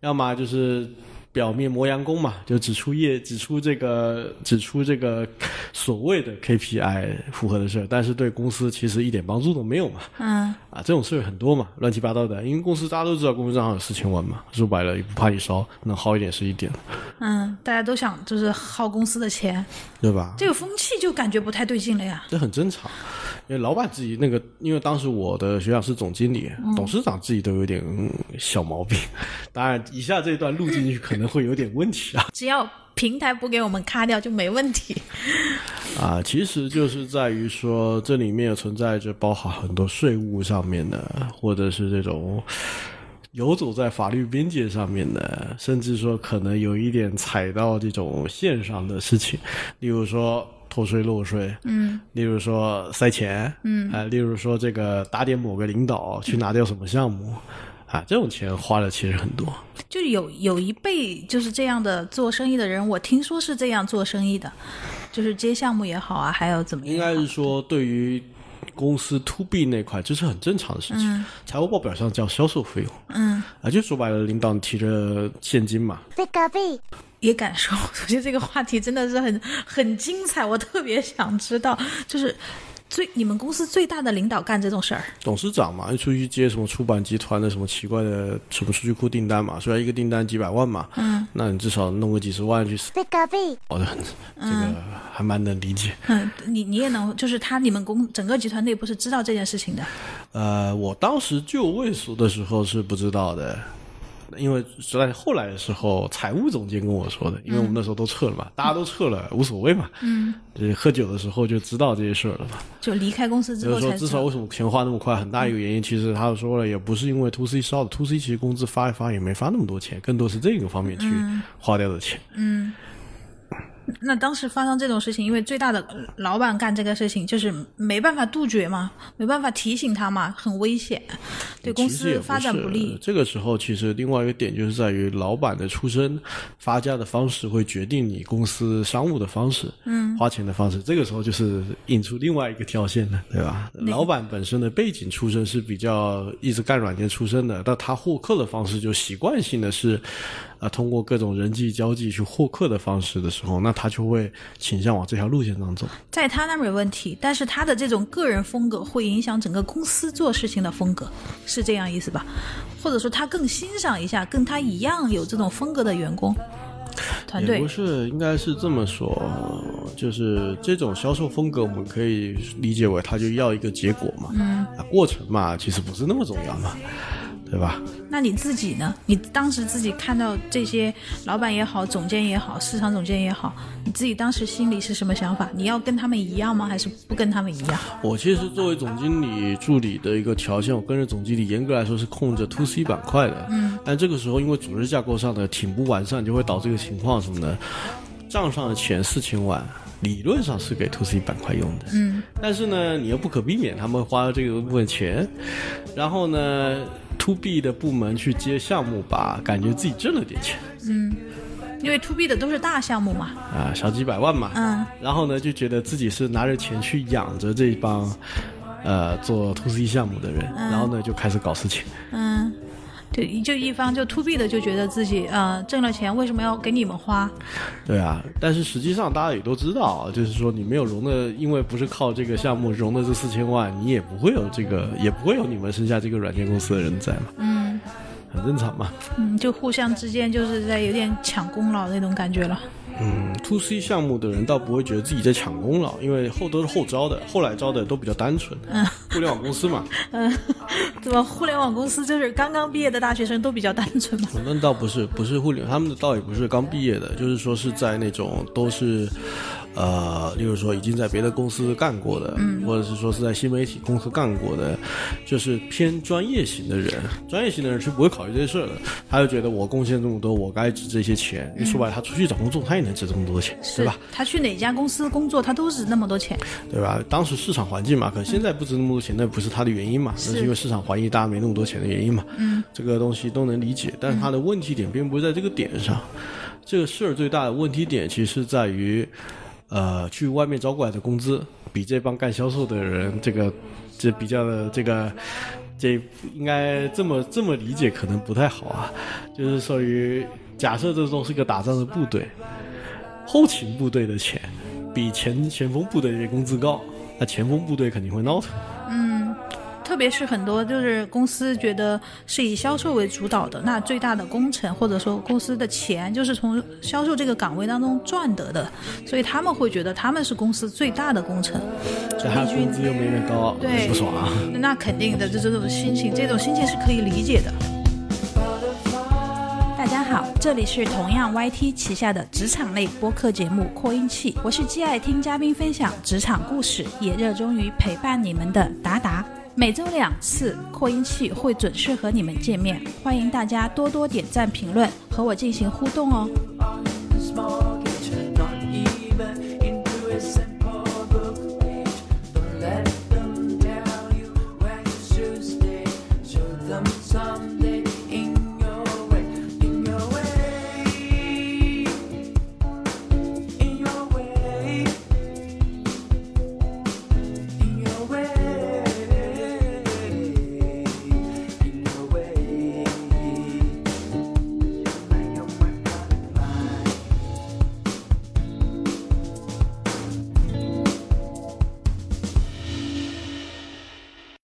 Speaker 2: 要么就是表面磨洋工嘛，就指出业指出这个 指出这个 所谓的 KPI 符合的事儿，但是对公司其实一点帮助都没有嘛。
Speaker 1: 嗯
Speaker 2: 啊，这种事儿很多嘛，乱七八糟的。因为公司大家都知道，公司账号有四千万嘛，说白了也不怕你烧，能耗一点是一点，
Speaker 1: 嗯，大家都想就是耗公司的钱，
Speaker 2: 对吧？
Speaker 1: 这个风气就感觉不太对劲了呀。
Speaker 2: 这很正常，因为老板自己那个，因为当时我的学长是总经理，董事长自己都有点、嗯小毛病。当然，以下这一段录进去可能会有点问题啊。
Speaker 1: 只要平台不给我们卡掉就没问题。
Speaker 2: 啊，其实就是在于说，这里面存在着包含很多税务上面的，或者是这种游走在法律边界上面的，甚至说可能有一点踩到这种线上的事情，例如说偷税漏税，嗯，例如说塞钱，嗯，啊，例如说这个打点某个领导去拿掉什么项目。啊，这种钱花的其实很多，
Speaker 1: 就有有一辈就是这样的做生意的人，我听说是这样做生意的，就是接项目也好啊，还有怎么样？
Speaker 2: 应该是说对于公司 to B 那块，这是很正常的事情。财务报表上叫销售费用，
Speaker 1: 嗯，
Speaker 2: 啊，就说白了，领导提着现金嘛，
Speaker 1: 也敢说，我觉得这个话题真的是很很精彩，我特别想知道，就是最你们公司最大的领导干这种事儿，
Speaker 2: 董事长嘛，就出去接什么出版集团的什么奇怪的什么数据库订单嘛，虽然一个订单几百万嘛，嗯，那你至少弄个几十万去，好的，这个还蛮能理解。
Speaker 1: 嗯，你你也能，就是他你们公整个集团内部是知道这件事情的，
Speaker 2: 呃，我当时就位时的时候是不知道的，因为在后来的时候，财务总监跟我说的，因为我们那时候都撤了嘛，大家都撤了，无所谓嘛。嗯，喝酒的时候就知道这些事儿了嘛。
Speaker 1: 就离开公司之后才知道。
Speaker 2: 至少为什么钱花那么快，很大一个原因，其实他说了，也不是因为 to C 烧的，to C 其实工资发一发也没发那么多钱，更多是这个方面去花掉的钱。
Speaker 1: 那当时发生这种事情，因为最大的老板干这个事情，就是没办法杜绝嘛，没办法提醒他嘛，很危险，对公司发展不利。
Speaker 2: 这个时候，其实另外一个点就是在于老板的出身、发家的方式会决定你公司商务的方式，嗯，花钱的方式。这个时候就是引出另外一个条线了，对吧？老板本身的背景出身是比较一直干软件出身的，但他获客的方式就习惯性的是。啊，通过各种人际交际去获客的方式的时候，那他就会倾向往这条路线上走。
Speaker 1: 在他那没问题，但是他的这种个人风格会影响整个公司做事情的风格，是这样意思吧？或者说他更欣赏一下跟他一样有这种风格的员工团队
Speaker 2: 也不。是，应该是这么说，就是这种销售风格，我们可以理解为他就要一个结果嘛，嗯，啊，过程嘛，其实不是那么重要嘛，对吧？
Speaker 1: 那你自己呢？你当时自己看到这些老板也好，总监也好，市场总监也好，你自己当时心里是什么想法？你要跟他们一样吗？还是不跟他们一样？
Speaker 2: 我其实作为总经理助理的一个条件，我跟着总经理严格来说是控制 to C 板块的。嗯，但这个时候因为组织架构上的挺不完善，就会导致一个情况什么呢？账上的钱四千万，理论上是给 to C 板块用的。嗯，但是呢，你又不可避免他们花了这个部分钱，然后呢，to B 的部门去接项目吧，感觉自己挣了点钱嗯
Speaker 1: 因为 to B 的都是大项目嘛。
Speaker 2: 啊，小几百万嘛。
Speaker 1: 嗯，
Speaker 2: 然后呢，就觉得自己是拿着钱去养着这帮，呃，做 to C 项目的人，然后呢就开始搞事情。
Speaker 1: 嗯，就就一方就 to B 的就觉得自己呃挣了钱，为什么要给你们花？
Speaker 2: 对啊，但是实际上大家也都知道啊，就是说你没有融的，因为不是靠这个项目融的这四千万，你也不会有这个，也不会有你们剩下这个软件公司的人在嘛。
Speaker 1: 嗯
Speaker 2: 很正常嘛。
Speaker 1: 嗯，就互相之间就是在有点抢功劳那种感觉了。
Speaker 2: 嗯，to C 项目的人倒不会觉得自己在抢功劳，因为后都是后招的，后来招的都比较单纯。嗯，互联网公司嘛，嗯
Speaker 1: 怎么互联网公司就是刚刚毕业的大学生都比较单纯嘛？
Speaker 2: 那倒不是，不是互联，他们的倒也不是刚毕业的，就是说是在那种都是，呃，例如说已经在别的公司干过的，或者是说是在新媒体公司干过的，就是偏专业型的人。专业型的人是不会考虑这些事儿的，他就觉得我贡献这么多，我该值这些钱。你说白了，他出去找工作，他也能值这么多钱，对吧？
Speaker 1: 他去哪家公司工作，他都值那么多钱。
Speaker 2: 对吧？当时市场环境嘛，可现在不值那么多钱，那不是他的原因嘛？那是因为市场环境大家没那么多钱的原因嘛。嗯，这个东西都能理解，但是他的问题点并不是在这个点上。这个事儿最大的问题点其实在于，呃，去外面招过来的工资比这帮干销售的人这个这比较的这个这应该这么这么理解可能不太好啊，就是属于假设这种是个打仗的部队，后勤部队的钱比前前锋部队的工资高，那前锋部队肯定会闹腾。
Speaker 1: 嗯，特别是很多就是公司觉得是以销售为主导的，那最大的工程或者说公司的钱就是从销售这个岗位当中赚得的，所以他们会觉得他们是公司最大的工程。
Speaker 2: 这还工资又没人高，
Speaker 1: 对
Speaker 2: 不爽啊。
Speaker 1: 那肯定的，这这种心情，这种心情是可以理解的。大家好，这里是同样 YT 旗下的职场类播客节目《扩音器》，我是既爱听嘉宾分享职场故事，也热衷于陪伴你们的达达。每周两次扩音器会准时和你们见面欢迎大家多多点赞评论和我进行互动哦。